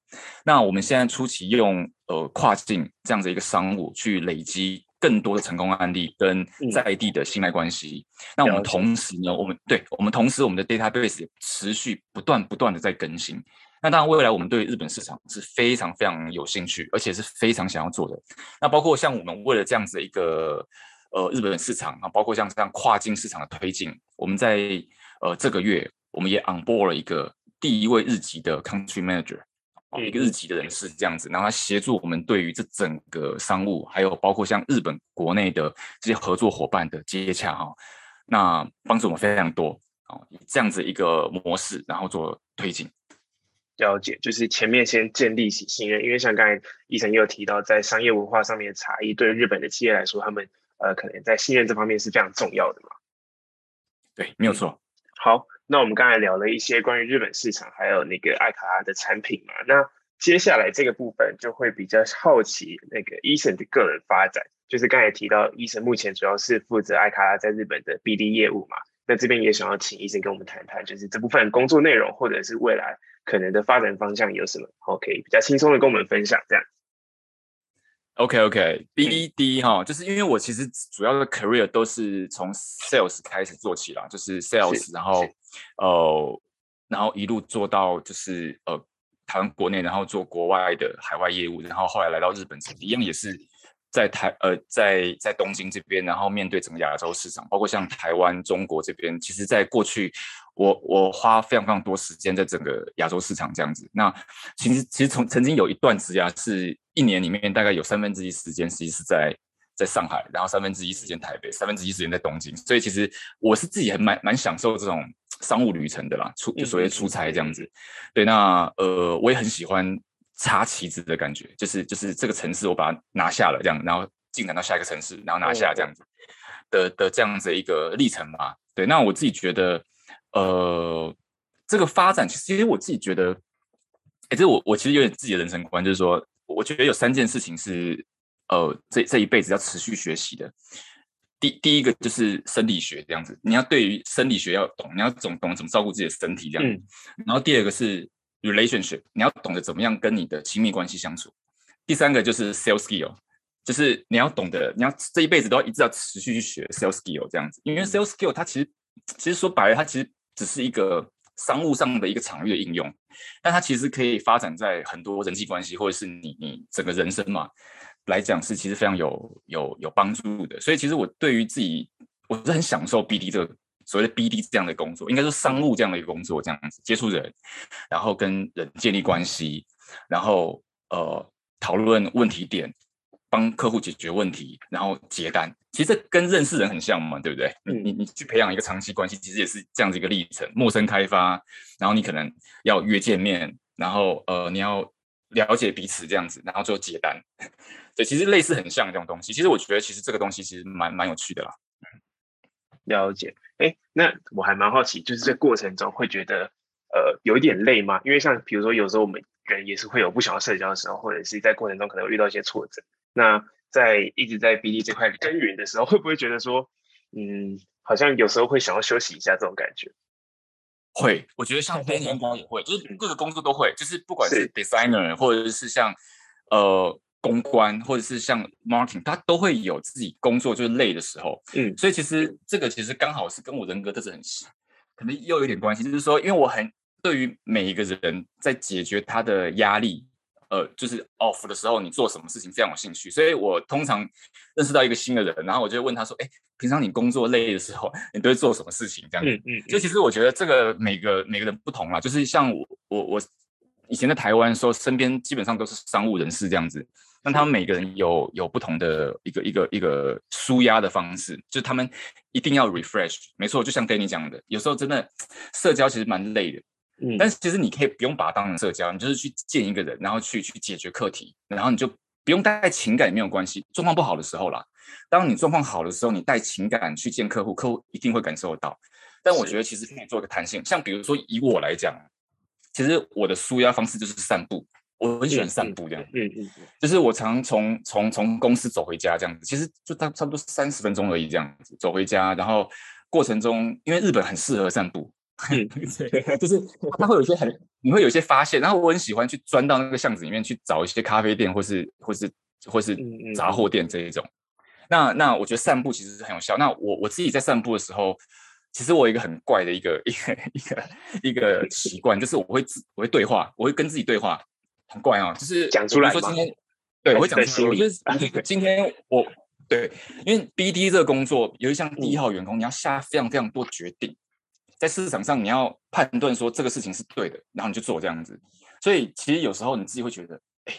那我们现在初期用呃跨境这样子一个商务去累积更多的成功案例跟在地的信赖关系。嗯、那我们同时呢，我们对我们同时我们的 database 也持续不断不断的在更新。那当然未来我们对日本市场是非常非常有兴趣，而且是非常想要做的。那包括像我们为了这样子的一个呃日本市场啊，包括像这样跨境市场的推进，我们在呃这个月。我们也 onboard 了一个第一位日籍的 country manager，一个日籍的人士这样子，然后他协助我们对于这整个商务，还有包括像日本国内的这些合作伙伴的接洽哈，那帮助我们非常多啊，以这样子一个模式，然后做推进。了解，就是前面先建立起信任，因为像刚才 Eason 也有提到，在商业文化上面的差异，对日本的企业来说，他们呃可能在信任这方面是非常重要的嘛。对，没有错。好。那我们刚才聊了一些关于日本市场，还有那个艾卡拉的产品嘛。那接下来这个部分就会比较好奇那个 Eason 的个人发展，就是刚才提到 Eason 目前主要是负责艾卡拉在日本的 BD 业务嘛。那这边也想要请 Eason 跟我们谈谈，就是这部分工作内容或者是未来可能的发展方向有什么，OK，比较轻松的跟我们分享这样。OK OK，BD 哈，就是因为我其实主要的 career 都是从 sales 开始做起啦，就是 sales，然后呃，然后一路做到就是呃台湾国内，然后做国外的海外业务，然后后来来到日本，一样也是在台呃在在东京这边，然后面对整个亚洲市场，包括像台湾、中国这边，其实在过去。我我花非常非常多时间在整个亚洲市场这样子。那其实其实从曾经有一段时间是一年里面大概有三分之一时间其实是在在上海，然后三分之一时间台北，三分之一时间在东京。所以其实我是自己还蛮蛮享受这种商务旅程的啦，出就所谓出差这样子。对，那呃我也很喜欢插旗子的感觉，就是就是这个城市我把它拿下了这样，然后进展到下一个城市，然后拿下这样子的的这样子一个历程吧。对，那我自己觉得。呃，这个发展其实，其实我自己觉得，哎，这我我其实有点自己的人生观，就是说，我觉得有三件事情是，呃，这这一辈子要持续学习的。第第一个就是生理学这样子，你要对于生理学要懂，你要懂懂怎么照顾自己的身体这样。然后第二个是 relationship，你要懂得怎么样跟你的亲密关系相处。第三个就是 sales skill，就是你要懂得，你要这一辈子都要一直要持续去学 sales skill 这样子，因为 sales skill 它其实其实说白了，它其实只是一个商务上的一个场域的应用，但它其实可以发展在很多人际关系或者是你你整个人生嘛来讲是其实非常有有有帮助的。所以其实我对于自己我是很享受 BD 这个所谓的 BD 这样的工作，应该说商务这样的一个工作，这样子接触人，然后跟人建立关系，然后呃讨论问题点，帮客户解决问题，然后结单。其实这跟认识人很像嘛，对不对？你你你去培养一个长期关系，其实也是这样子一个历程。陌生开发，然后你可能要约见面，然后呃你要了解彼此这样子，然后最后结单。对，其实类似很像这种东西。其实我觉得，其实这个东西其实蛮蛮有趣的啦。了解。哎，那我还蛮好奇，就是这过程中会觉得呃有一点累吗？因为像比如说有时候我们人也是会有不想要社交的时候，或者是在过程中可能会遇到一些挫折。那在一直在 BD 这块耕耘的时候，会不会觉得说，嗯，好像有时候会想要休息一下这种感觉？会，我觉得像 Danny 应该也会，就是各个工作都会，就是不管是 designer 或者是像呃公关，或者是像 marketing，他都会有自己工作就是累的时候。嗯，所以其实这个其实刚好是跟我人格特质很像，可能又有点关系，就是说，因为我很对于每一个人在解决他的压力。呃，就是 off 的时候，你做什么事情非常有兴趣，所以我通常认识到一个新的人，然后我就会问他说：“哎，平常你工作累的时候，你都会做什么事情？”这样子，嗯嗯，就其实我觉得这个每个每个人不同啦，就是像我我我以前在台湾说，身边基本上都是商务人士这样子，那他们每个人有有不同的一个一个一个舒压的方式，就是他们一定要 refresh。没错，就像 Danny 讲的，有时候真的社交其实蛮累的。嗯，但是其实你可以不用把它当成社交，你就是去见一个人，然后去去解决课题，然后你就不用带情感也没有关系。状况不好的时候啦，当你状况好的时候，你带情感去见客户，客户一定会感受得到。但我觉得其实可以做一个弹性，像比如说以我来讲，其实我的舒压方式就是散步，我很喜欢散步这样。嗯嗯，就是我常从从从公司走回家这样子，其实就差差不多三十分钟而已这样子走回家，然后过程中因为日本很适合散步。嗯，对，就是他会有一些很，你会有一些发现，然后我很喜欢去钻到那个巷子里面去找一些咖啡店，或是或是或是杂货店这一种。那那我觉得散步其实是很有效。那我我自己在散步的时候，其实我有一个很怪的一个 一个一个一个习惯，就是我会自我会对话，我会跟自己对话，很怪哦，就是讲出来说今天，对，我会讲出来。我觉得 今天我对，因为 BD 这个工作，有一项第一号员工，你要下非常非常多决定。在市场上，你要判断说这个事情是对的，然后你就做这样子。所以其实有时候你自己会觉得，哎，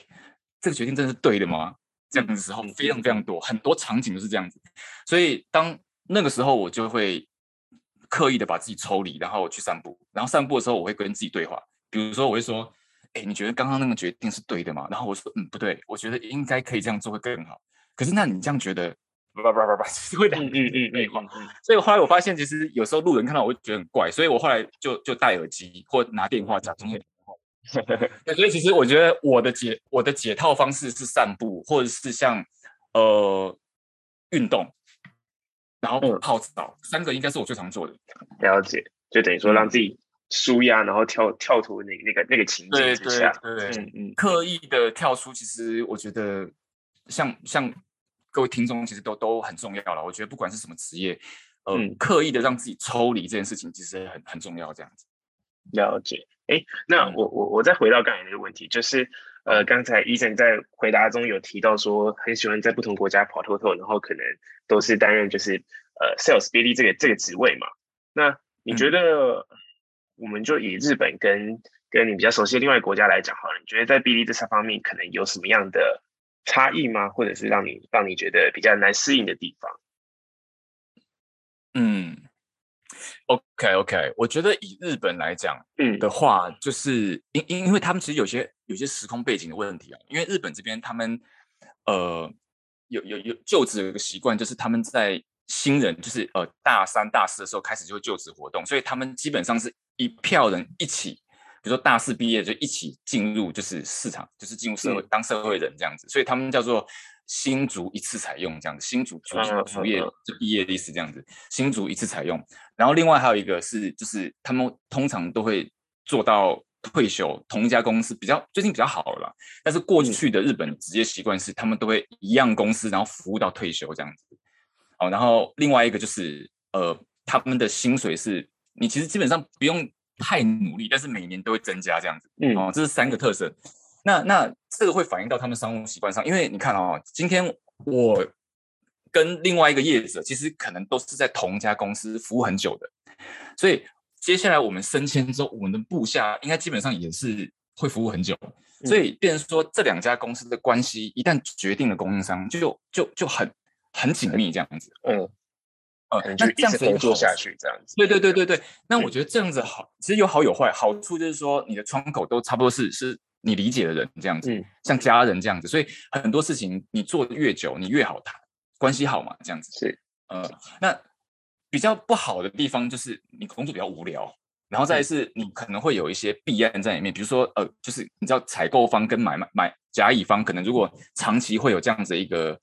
这个决定真的是对的吗？这样的时候非常非常多，很多场景都是这样子。所以当那个时候，我就会刻意的把自己抽离，然后去散步。然后散步的时候，我会跟自己对话。比如说，我会说，哎，你觉得刚刚那个决定是对的吗？然后我说，嗯，不对，我觉得应该可以这样做会更好。可是那你这样觉得？叭叭叭叭，其实 会两嗯嗯内化，所以后来我发现，其实有时候路人看到我会觉得很怪，所以我后来就就戴耳机或拿电话讲中文。所以其实我觉得我的解我的解套方式是散步，或者是像呃运动，然后泡澡，三个应该是我最常做的。了解，就等于说让自己舒压，然后跳跳脱那那个那个情境之下，对对对，嗯嗯，刻意的跳出，其实我觉得像像。各位听众其实都都很重要了，我觉得不管是什么职业，呃，嗯、刻意的让自己抽离这件事情，其实很很重要。这样子，了解。哎，那我我我再回到刚才那个问题，就是呃，刚才 Eason 在回答中有提到说，很喜欢在不同国家跑透透，然后可能都是担任就是呃 Sales BD 这个这个职位嘛。那你觉得，我们就以日本跟跟你比较熟悉的另外一个国家来讲好了，你觉得在 BD 这三方面可能有什么样的？差异吗？或者是让你让你觉得比较难适应的地方？嗯，OK OK，我觉得以日本来讲，嗯的话，嗯、就是因因因为他们其实有些有些时空背景的问题啊。因为日本这边他们呃有有有就职有一个习惯，就是他们在新人就是呃大三大四的时候开始就会就职活动，所以他们基本上是一票人一起。比如说大四毕业就一起进入就是市场，就是进入社会当社会人这样子，所以他们叫做新卒一次采用这样子，新卒卒卒业就毕业的意思这样子，新卒一次采用。然后另外还有一个是，就是他们通常都会做到退休，同一家公司比较最近比较好了啦。但是过去的日本职业习惯是，他们都会一样公司，然后服务到退休这样子。哦，然后另外一个就是呃，他们的薪水是你其实基本上不用。太努力，但是每年都会增加这样子，嗯，哦，这是三个特色。那那这个会反映到他们商务习惯上，因为你看哦，今天我跟另外一个业者，其实可能都是在同一家公司服务很久的，所以接下来我们升迁之后，我们的部下应该基本上也是会服务很久。所以变成说这两家公司的关系一旦决定了供应商，就就就很很紧密这样子。嗯，呃，那这样子做下去这样子。对对对对对。那我觉得这样子好，其实有好有坏。好处就是说你的窗口都差不多是是你理解的人这样子，像家人这样子。所以很多事情你做的越久，你越好谈，关系好嘛，这样子。是。呃，那比较不好的地方就是你工作比较无聊。然后再是，你可能会有一些弊案在里面，比如说，呃，就是你知道采购方跟买买买甲乙方，可能如果长期会有这样子一个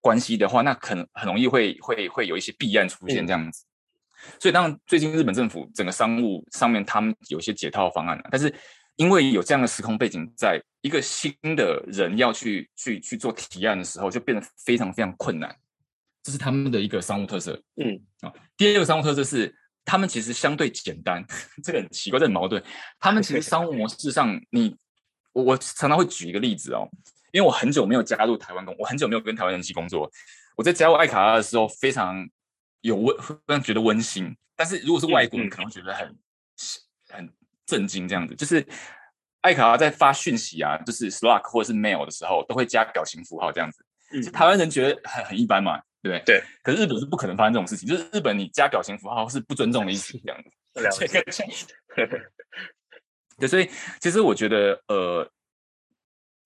关系的话，那可能很容易会会会有一些弊案出现这样子。嗯、所以当然，最近日本政府整个商务上面，他们有一些解套方案了，但是因为有这样的时空背景，在一个新的人要去去去做提案的时候，就变得非常非常困难。这是他们的一个商务特色。嗯，啊，第二个商务特色是。他们其实相对简单，这个很奇怪，这很矛盾。他们其实商务模式上，你我我常常会举一个例子哦，因为我很久没有加入台湾工，我很久没有跟台湾人一起工作。我在加入爱卡拉的时候，非常有温，非常觉得温馨。但是如果是外国人，可能会觉得很很震惊，这样子。就是爱卡拉在发讯息啊，就是 Slack 或者是 Mail 的时候，都会加表情符号这样子。嗯，台湾人觉得很很一般嘛。对对，可是日本是不可能发生这种事情，就是日本你加表情符号是不尊重的意思，这样子。对，所以其实我觉得，呃，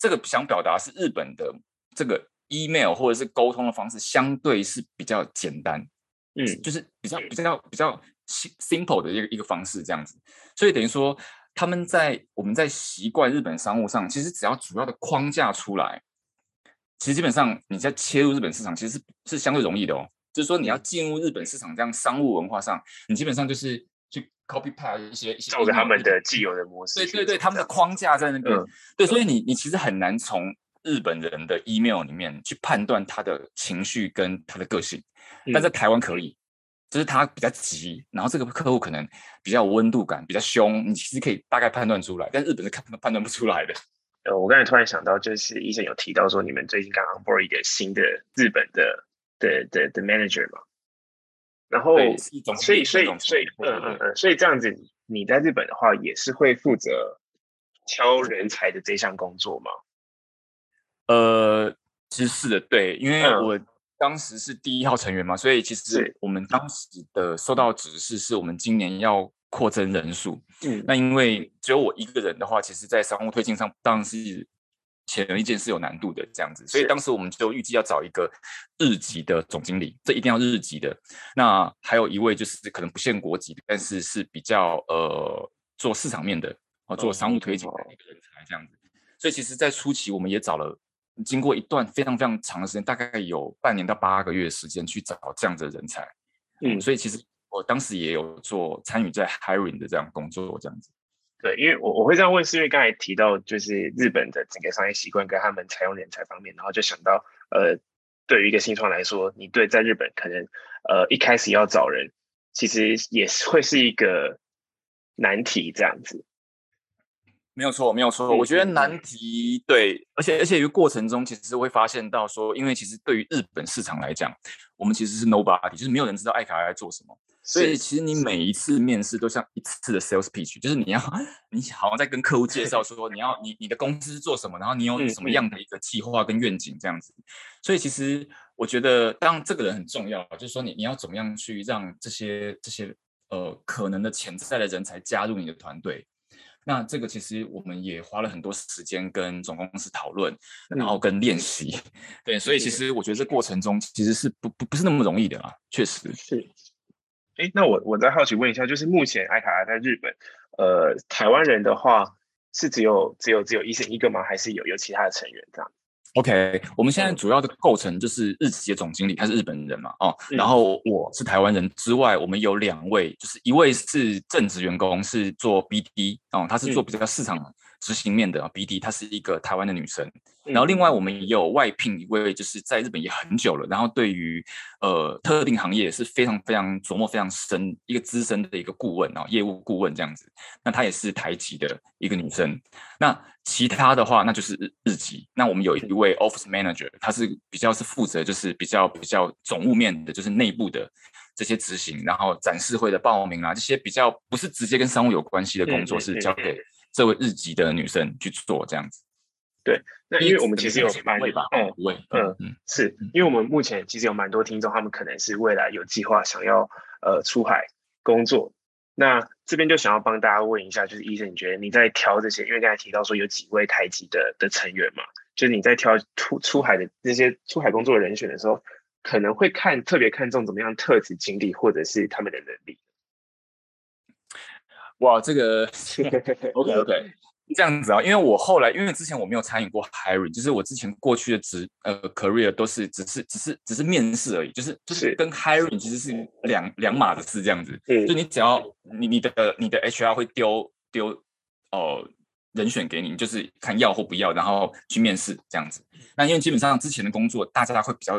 这个想表达是日本的这个 email 或者是沟通的方式相对是比较简单，嗯，就是比较比较比较 simple 的一个一个方式这样子。所以等于说，他们在我们在习惯日本商务上，其实只要主要的框架出来。其实基本上你在切入日本市场，其实是是相对容易的哦。就是说你要进入日本市场这样商务文化上，你基本上就是去 copy paste 一些一些照着他们的既有的模式。对对对，他们的框架在那边。嗯、对，所以你你其实很难从日本人的 email 里面去判断他的情绪跟他的个性。但在台湾可以，就是他比较急，然后这个客户可能比较有温度感，比较凶，你其实可以大概判断出来。但日本是看判断不出来的。呃，我刚才突然想到，就是医生有提到说，你们最近刚 onboard 一个新的日本的的的的 manager 嘛，然后所以所以所以嗯嗯嗯，所以这样子，你在日本的话也是会负责挑人才的这项工作吗？呃，其实是的，对，因为我当时是第一号成员嘛，所以其实我们当时的收到指示是我们今年要。扩增人数，嗯，那因为只有我一个人的话，其实，在商务推进上当然是显而易见是有难度的这样子，所以当时我们就预计要找一个日籍的总经理，这一定要日籍的。那还有一位就是可能不限国籍，但是是比较呃做市场面的，哦，做商务推进的一个人才这样子。所以其实，在初期我们也找了，经过一段非常非常长的时间，大概有半年到八个月的时间去找这样子的人才，嗯，所以其实。我当时也有做参与在 hiring 的这样工作，这样子。对，因为我我会这样问，是因为刚才提到就是日本的整个商业习惯跟他们采用人才方面，然后就想到，呃，对于一个新创来说，你对在日本可能呃一开始要找人，其实也是会是一个难题这样子。没有错，没有错。我觉得难题对，而且而且于过程中，其实会发现到说，因为其实对于日本市场来讲，我们其实是 nobody，就是没有人知道爱卡拉在做什么。所以其实你每一次面试都像一次的 sales pitch，就是你要你好像在跟客户介绍说你要你你的公司是做什么，然后你有什么样的一个计划跟愿景这样子。所以其实我觉得，当然这个人很重要，就是说你你要怎么样去让这些这些呃可能的潜在的人才加入你的团队。那这个其实我们也花了很多时间跟总公司讨论，然后跟练习。对，所以其实我觉得这过程中其实是不不不是那么容易的啊，确实是。哎，那我我再好奇问一下，就是目前艾卡拉在日本，呃，台湾人的话是只有只有只有医生一个吗？还是有有其他的成员这样？OK，我们现在主要的构成就是日企的总经理，他是日本人嘛，哦，嗯、然后我是台湾人之外，我们有两位，就是一位是正职员工，是做 BD 哦，他是做比较市场执行面的、啊、BD，她是一个台湾的女生。然后另外我们也有外聘一位，就是在日本也很久了，然后对于呃特定行业是非常非常琢磨非常深，一个资深的一个顾问啊，业务顾问这样子。那她也是台籍的一个女生。那其他的话，那就是日日籍。那我们有一位 Office Manager，他是比较是负责就是比较比较总务面的，就是内部的这些执行，然后展示会的报名啊，这些比较不是直接跟商务有关系的工作，是交给这位日籍的女生去做这样子。对，那因为我们其实有蛮会吧，嗯，会，嗯嗯，是因为我们目前其实有蛮多听众，他们可能是未来有计划想要呃出海工作，那这边就想要帮大家问一下，就是医生，你觉得你在挑这些，因为刚才提到说有几位台籍的的成员嘛，就是你在挑出出海的这些出海工作的人选的时候，可能会看特别看重怎么样特质经历，或者是他们的能力。哇，这个 OK OK。这样子啊，因为我后来，因为之前我没有参与过 hiring，就是我之前过去的职呃 career 都是只是只是只是面试而已，就是就是跟 hiring 其实是两两码的事这样子。嗯，就你只要你你的你的 HR 会丢丢哦、呃、人选给你，就是看要或不要，然后去面试这样子。那因为基本上之前的工作大家会比较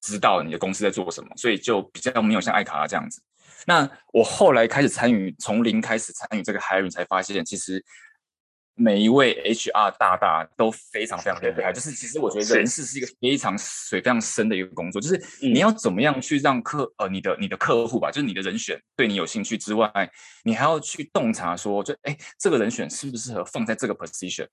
知道你的公司在做什么，所以就比较没有像艾卡拉这样子。那我后来开始参与，从零开始参与这个 hiring，才发现其实。每一位 HR 大大都非常非常厉害，就是其实我觉得人事是一个非常水非常深的一个工作，就是你要怎么样去让客呃你的你的客户吧，就是你的人选对你有兴趣之外，你还要去洞察说，就哎这个人选适不适合放在这个 position，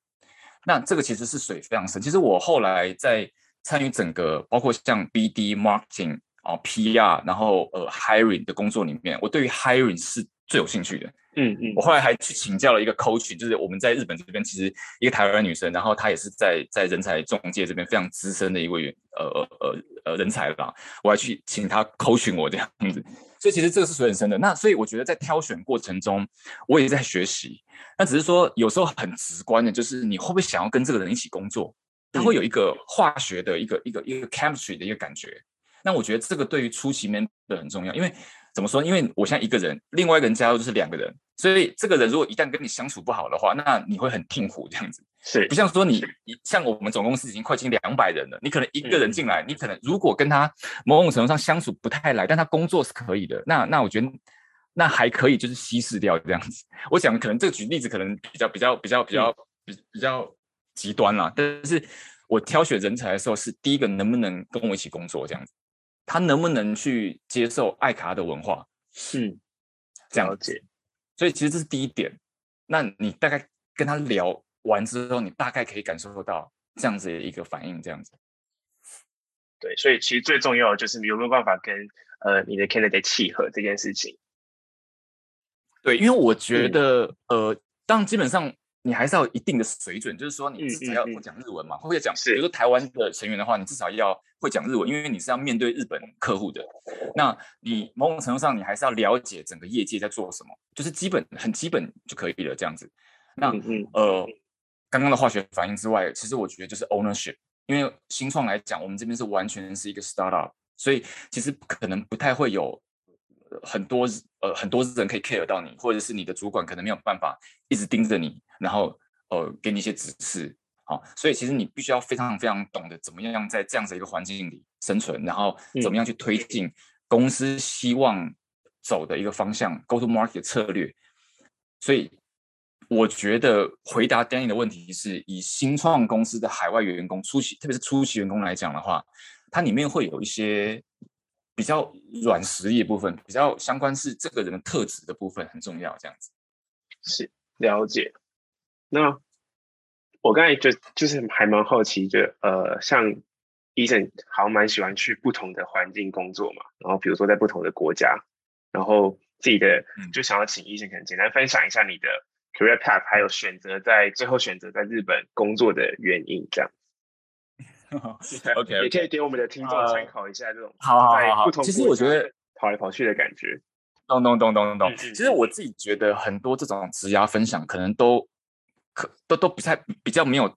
那这个其实是水非常深。其实我后来在参与整个包括像 BD marketing 啊 PR，然后呃 hiring 的工作里面，我对于 hiring 是最有兴趣的。嗯嗯，我后来还去请教了一个 coach，就是我们在日本这边其实一个台湾女生，然后她也是在在人才中介这边非常资深的一位呃呃呃人才吧，我还去请她 coach 我这样子，所以其实这个是水很深的。那所以我觉得在挑选过程中，我也在学习。那只是说有时候很直观的，就是你会不会想要跟这个人一起工作，他会有一个化学的一个一个一个 chemistry 的一个感觉。那我觉得这个对于初期 member 很重要，因为怎么说？因为我现在一个人，另外一个人加入就是两个人。所以这个人如果一旦跟你相处不好的话，那你会很痛苦这样子。是不像说你像我们总公司已经快近两百人了，你可能一个人进来，嗯、你可能如果跟他某种程度上相处不太来，但他工作是可以的，那那我觉得那还可以，就是稀释掉这样子。我讲可能这个举例子可能比较比较比较比较比比较极端啦，但是我挑选人才的时候是第一个能不能跟我一起工作这样子，他能不能去接受爱卡的文化？是这样子。所以其实这是第一点，那你大概跟他聊完之后，你大概可以感受到这样子的一个反应，这样子。对，所以其实最重要的就是你有没有办法跟呃你的 candidate 契合这件事情。对，因为我觉得、嗯、呃，当基本上。你还是要有一定的水准，就是说你至少要会讲日文嘛，会讲。比如说台湾的成员的话，你至少要会讲日文，因为你是要面对日本客户的。那你某种程度上，你还是要了解整个业界在做什么，就是基本很基本就可以了这样子。那呃，刚刚的化学反应之外，其实我觉得就是 ownership，因为新创来讲，我们这边是完全是一个 startup，所以其实可能不太会有。很多呃很多人可以 care 到你，或者是你的主管可能没有办法一直盯着你，然后呃给你一些指示，好、哦，所以其实你必须要非常非常懂得怎么样在这样子一个环境里生存，然后怎么样去推进公司希望走的一个方向、嗯、，go to market 策略。所以我觉得回答 Danny 的问题是以新创公司的海外员工初期，特别是初期员工来讲的话，它里面会有一些。比较软实力的部分，比较相关是这个人的特质的部分很重要，这样子是了解。那我刚才就就是还蛮好奇，就呃，像 Eason 好像蛮喜欢去不同的环境工作嘛，然后比如说在不同的国家，然后自己的就想要请 Eason 可能简单分享一下你的 career path，还有选择在最后选择在日本工作的原因，这样。OK，也可以给我们的听众参考一下这种好好好好。其实我觉得跑来跑去的感觉，咚咚咚咚咚咚。其实我自己觉得很多这种职涯分享，可能都可都都不太比较没有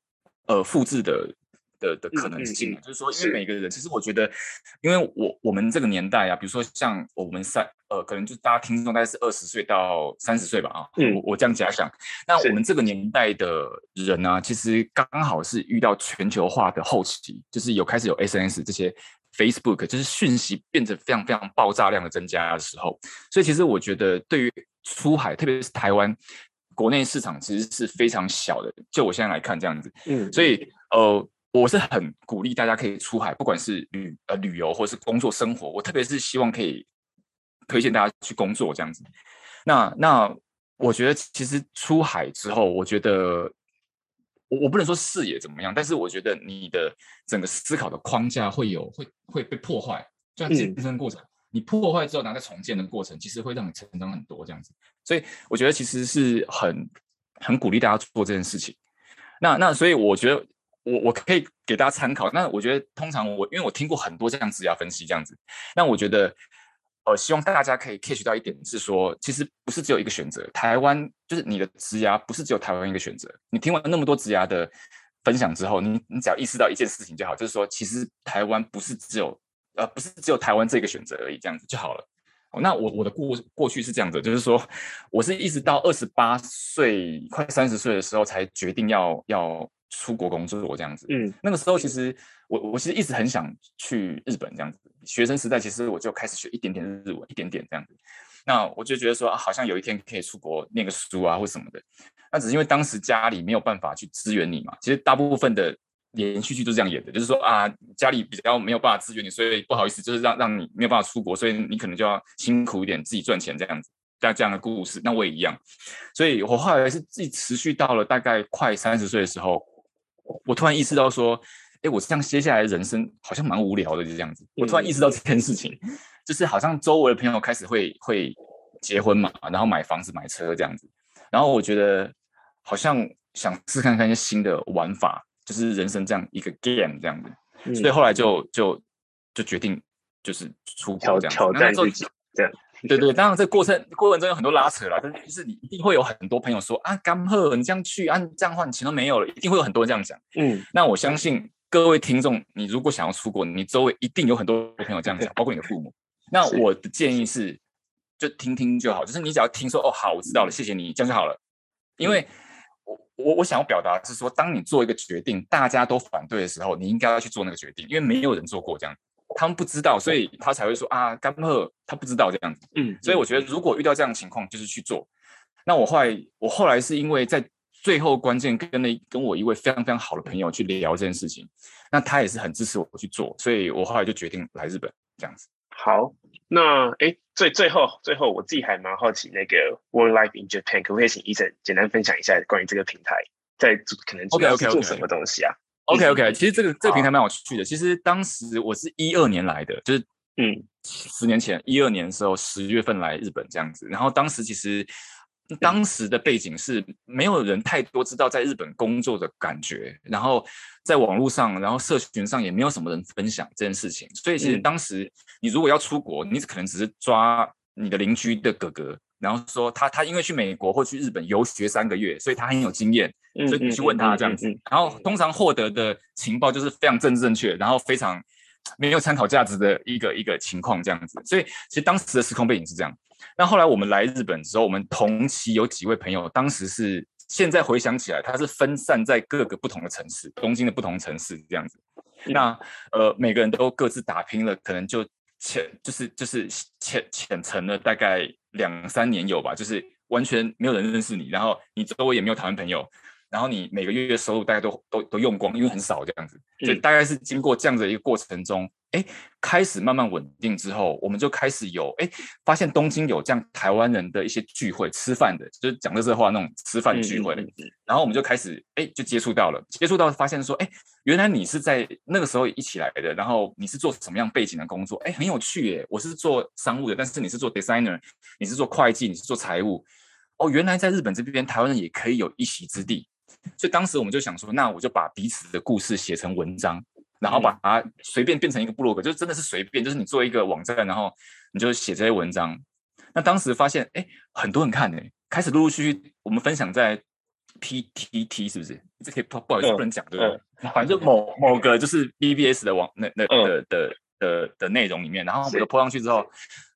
呃复制的。的的可能性，嗯嗯、就是说，因为每个人，其实我觉得，因为我我们这个年代啊，比如说像我们三呃，可能就大家听众大概是二十岁到三十岁吧啊，嗯，我我这样假想，那我们这个年代的人呢、啊，其实刚好是遇到全球化的后期，就是有开始有 SNS 这些 Facebook，就是讯息变得非常非常爆炸量的增加的时候，所以其实我觉得对于出海，特别是台湾国内市场，其实是非常小的，就我现在来看这样子，嗯，所以呃。我是很鼓励大家可以出海，不管是旅呃旅游或是工作生活，我特别是希望可以推荐大家去工作这样子。那那我觉得其实出海之后，我觉得我我不能说视野怎么样，但是我觉得你的整个思考的框架会有会会被破坏，就像健身过程，嗯、你破坏之后，然后再重建的过程，其实会让你成长很多这样子。所以我觉得其实是很很鼓励大家做这件事情。那那所以我觉得。我我可以给大家参考。那我觉得，通常我因为我听过很多这样职涯分析这样子，那我觉得，呃，希望大家可以 catch 到一点是说，其实不是只有一个选择。台湾就是你的职涯，不是只有台湾一个选择。你听完那么多职涯的分享之后，你你只要意识到一件事情就好，就是说，其实台湾不是只有呃，不是只有台湾这个选择而已，这样子就好了。那我我的过过去是这样子，就是说，我是一直到二十八岁快三十岁的时候才决定要要。出国工作我这样子，嗯，那个时候其实我我其实一直很想去日本这样子。学生时代其实我就开始学一点点日文，一点点这样子。那我就觉得说啊，好像有一天可以出国念个书啊或什么的。那只是因为当时家里没有办法去支援你嘛。其实大部分的连续剧都是这样演的，就是说啊，家里比较没有办法支援你，所以不好意思，就是让让你没有办法出国，所以你可能就要辛苦一点自己赚钱这样子。这样这样的故事，那我也一样。所以我后来是自己持续到了大概快三十岁的时候。我突然意识到说，哎，我这样接下来人生好像蛮无聊的，就这样子。我突然意识到这件事情，就是好像周围的朋友开始会会结婚嘛，然后买房子、买车这样子。然后我觉得好像想试看看一些新的玩法，就是人生这样一个 game 这样子。所以后来就就就决定就是出国这样子。挑战自己这样。对对，当然这过程过程中有很多拉扯啦，但是就是你一定会有很多朋友说啊，甘贺，你这样去，按、啊、这样的话你钱都没有了，一定会有很多人这样讲。嗯，那我相信各位听众，你如果想要出国，你周围一定有很多朋友这样讲，包括你的父母。那我的建议是，就听听就好，就是你只要听说哦，好，我知道了，谢谢你，这样就好了。因为我我我想要表达是说，当你做一个决定，大家都反对的时候，你应该要去做那个决定，因为没有人做过这样。他们不知道，所以他才会说啊，甘贺他不知道这样子。嗯，所以我觉得如果遇到这样的情况，就是去做。那我后来，我后来是因为在最后关键跟那跟我一位非常非常好的朋友去聊这件事情，那他也是很支持我去做，所以我后来就决定来日本这样子。好，那哎，最最后最后我自己还蛮好奇，那个 Work Life in Japan 可不可以请 Ethan 简单分享一下关于这个平台在可能主要是做什么东西啊？Okay, okay, okay. OK OK，其实这个这个平台蛮有趣的。其实当时我是一二年来的，就是嗯，十年前一二年的时候十月份来日本这样子。然后当时其实当时的背景是没有人太多知道在日本工作的感觉，然后在网络上，然后社群上也没有什么人分享这件事情。所以其实当时你如果要出国，你可能只是抓你的邻居的哥哥。然后说他他因为去美国或去日本游学三个月，所以他很有经验，所以你去问他这样子。然后通常获得的情报就是非常政治正确，然后非常没有参考价值的一个一个情况这样子。所以其实当时的时空背景是这样。那后来我们来日本的时候，我们同期有几位朋友，当时是现在回想起来，他是分散在各个不同的城市，东京的不同城市这样子。那呃每个人都各自打拼了，可能就浅就是就是浅浅层了大概。两三年有吧，就是完全没有人认识你，然后你周围也没有台湾朋友，然后你每个月的收入大概都都都用光，因为很少这样子，所以大概是经过这样的一个过程中。哎，开始慢慢稳定之后，我们就开始有哎，发现东京有这样台湾人的一些聚会，吃饭的，就是讲的这话那种吃饭聚会。然后我们就开始哎，就接触到了，接触到发现说，哎，原来你是在那个时候一起来的，然后你是做什么样背景的工作？哎，很有趣耶！我是做商务的，但是你是做 designer，你是做会计，你是做财务。哦，原来在日本这边，台湾人也可以有一席之地。所以当时我们就想说，那我就把彼此的故事写成文章。然后把它随便变成一个部落格，就真的是随便，就是你做一个网站，然后你就写这些文章。那当时发现，哎，很多人看呢，开始陆陆续续我们分享在 PTT，是不是？这可以不不好意思不能讲，对不对？反正某某个就是 BBS 的网那那的的的的内容里面，然后我们都 po 上去之后，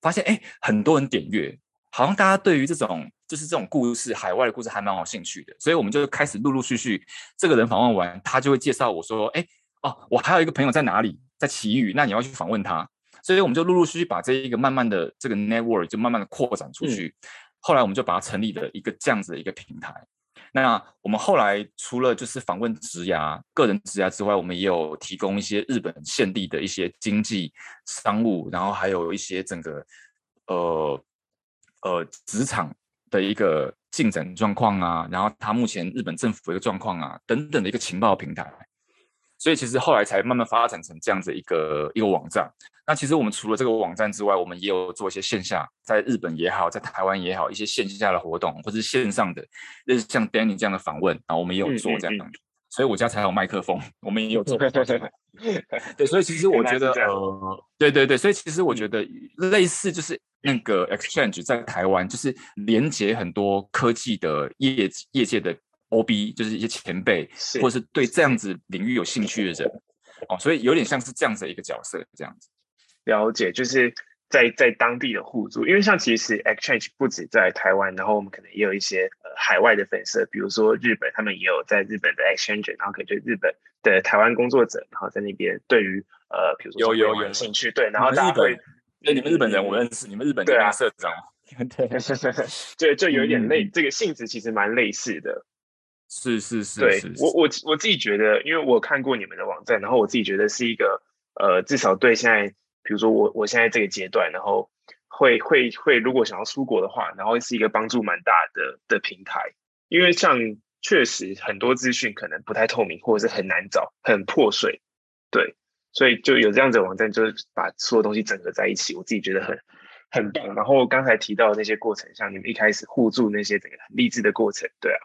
发现哎，很多人点阅，好像大家对于这种就是这种故事，海外的故事还蛮有兴趣的，所以我们就开始陆陆续续，这个人访问完，他就会介绍我说，哎。哦，我还有一个朋友在哪里，在奇遇，那你要去访问他，所以我们就陆陆续续把这一个慢慢的这个 network 就慢慢的扩展出去。嗯、后来我们就把它成立了一个这样子的一个平台。那我们后来除了就是访问职涯、个人职涯之外，我们也有提供一些日本现地的一些经济、商务，然后还有一些整个呃呃职场的一个进展状况啊，然后他目前日本政府的一个状况啊等等的一个情报平台。所以其实后来才慢慢发展成这样子一个一个网站。那其实我们除了这个网站之外，我们也有做一些线下，在日本也好，在台湾也好，一些线下的活动，或者是线上的，类似像 Danny 这样的访问，啊我们也有做这样的。嗯嗯嗯、所以我家才有麦克风，我们也有做。对，所以其实我觉得，呃，对对对，所以其实我觉得类似就是那个 Exchange 在台湾，就是连接很多科技的业业界的。OB 就是一些前辈，或者是对这样子领域有兴趣的人，哦，所以有点像是这样子的一个角色，这样子。了解，就是在在当地的互助，因为像其实 Exchange 不止在台湾，然后我们可能也有一些呃海外的粉丝，比如说日本，他们也有在日本的 Exchange，然后可能对日本的台湾工作者，然后在那边对于呃，比如说有有有。兴趣，对，然后大家会，那你们日本人我认识，你们日本的社长，对，就就有一点类，这个性质其实蛮类似的。是是是，对我我我自己觉得，因为我看过你们的网站，然后我自己觉得是一个呃，至少对现在，比如说我我现在这个阶段，然后会会会，如果想要出国的话，然后是一个帮助蛮大的的平台，因为像确实很多资讯可能不太透明，或者是很难找，很破碎，对，所以就有这样子的网站，就是把所有东西整合在一起，我自己觉得很很棒。然后刚才提到的那些过程，像你们一开始互助那些整个很励志的过程，对啊。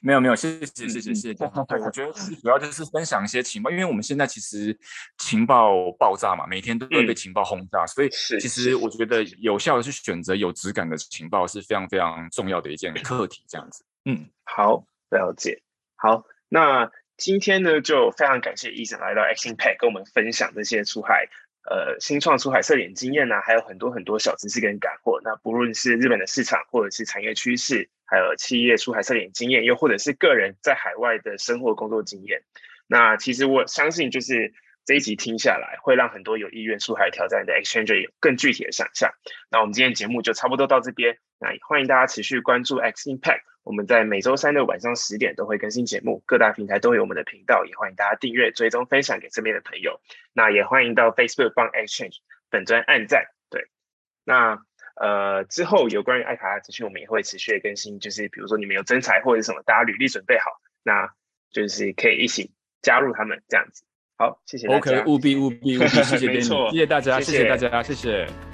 没有没有，谢谢谢谢谢谢。对，我觉得主要就是分享一些情报，因为我们现在其实情报爆炸嘛，每天都会被情报轰炸，嗯、所以其实我觉得有效的去选择有质感的情报是非常非常重要的一件课题。这样子，嗯，好，了解。好，那今天呢，就非常感谢 Eason 来到 AxonPack 跟我们分享这些出海呃新创出海测点经验呢、啊，还有很多很多小知识跟干货。那不论是日本的市场，或者是产业趋势。还有企业出海测点经验，又或者是个人在海外的生活工作经验。那其实我相信，就是这一集听下来，会让很多有意愿出海挑战的 Exchange 有更具体的想象。那我们今天节目就差不多到这边。那也欢迎大家持续关注 X Impact，我们在每周三的晚上十点都会更新节目，各大平台都有我们的频道，也欢迎大家订阅、追踪、分享给身边的朋友。那也欢迎到 Facebook 帮 Exchange 本专按赞。对，那。呃，之后有关于爱卡拉资讯，我们也会持续的更新。就是比如说你们有征才或者什么，大家履历准备好，那就是可以一起加入他们这样子。好，谢谢大家。OK，务必务必务必，谢谢，谢谢大家，谢谢大家，谢谢。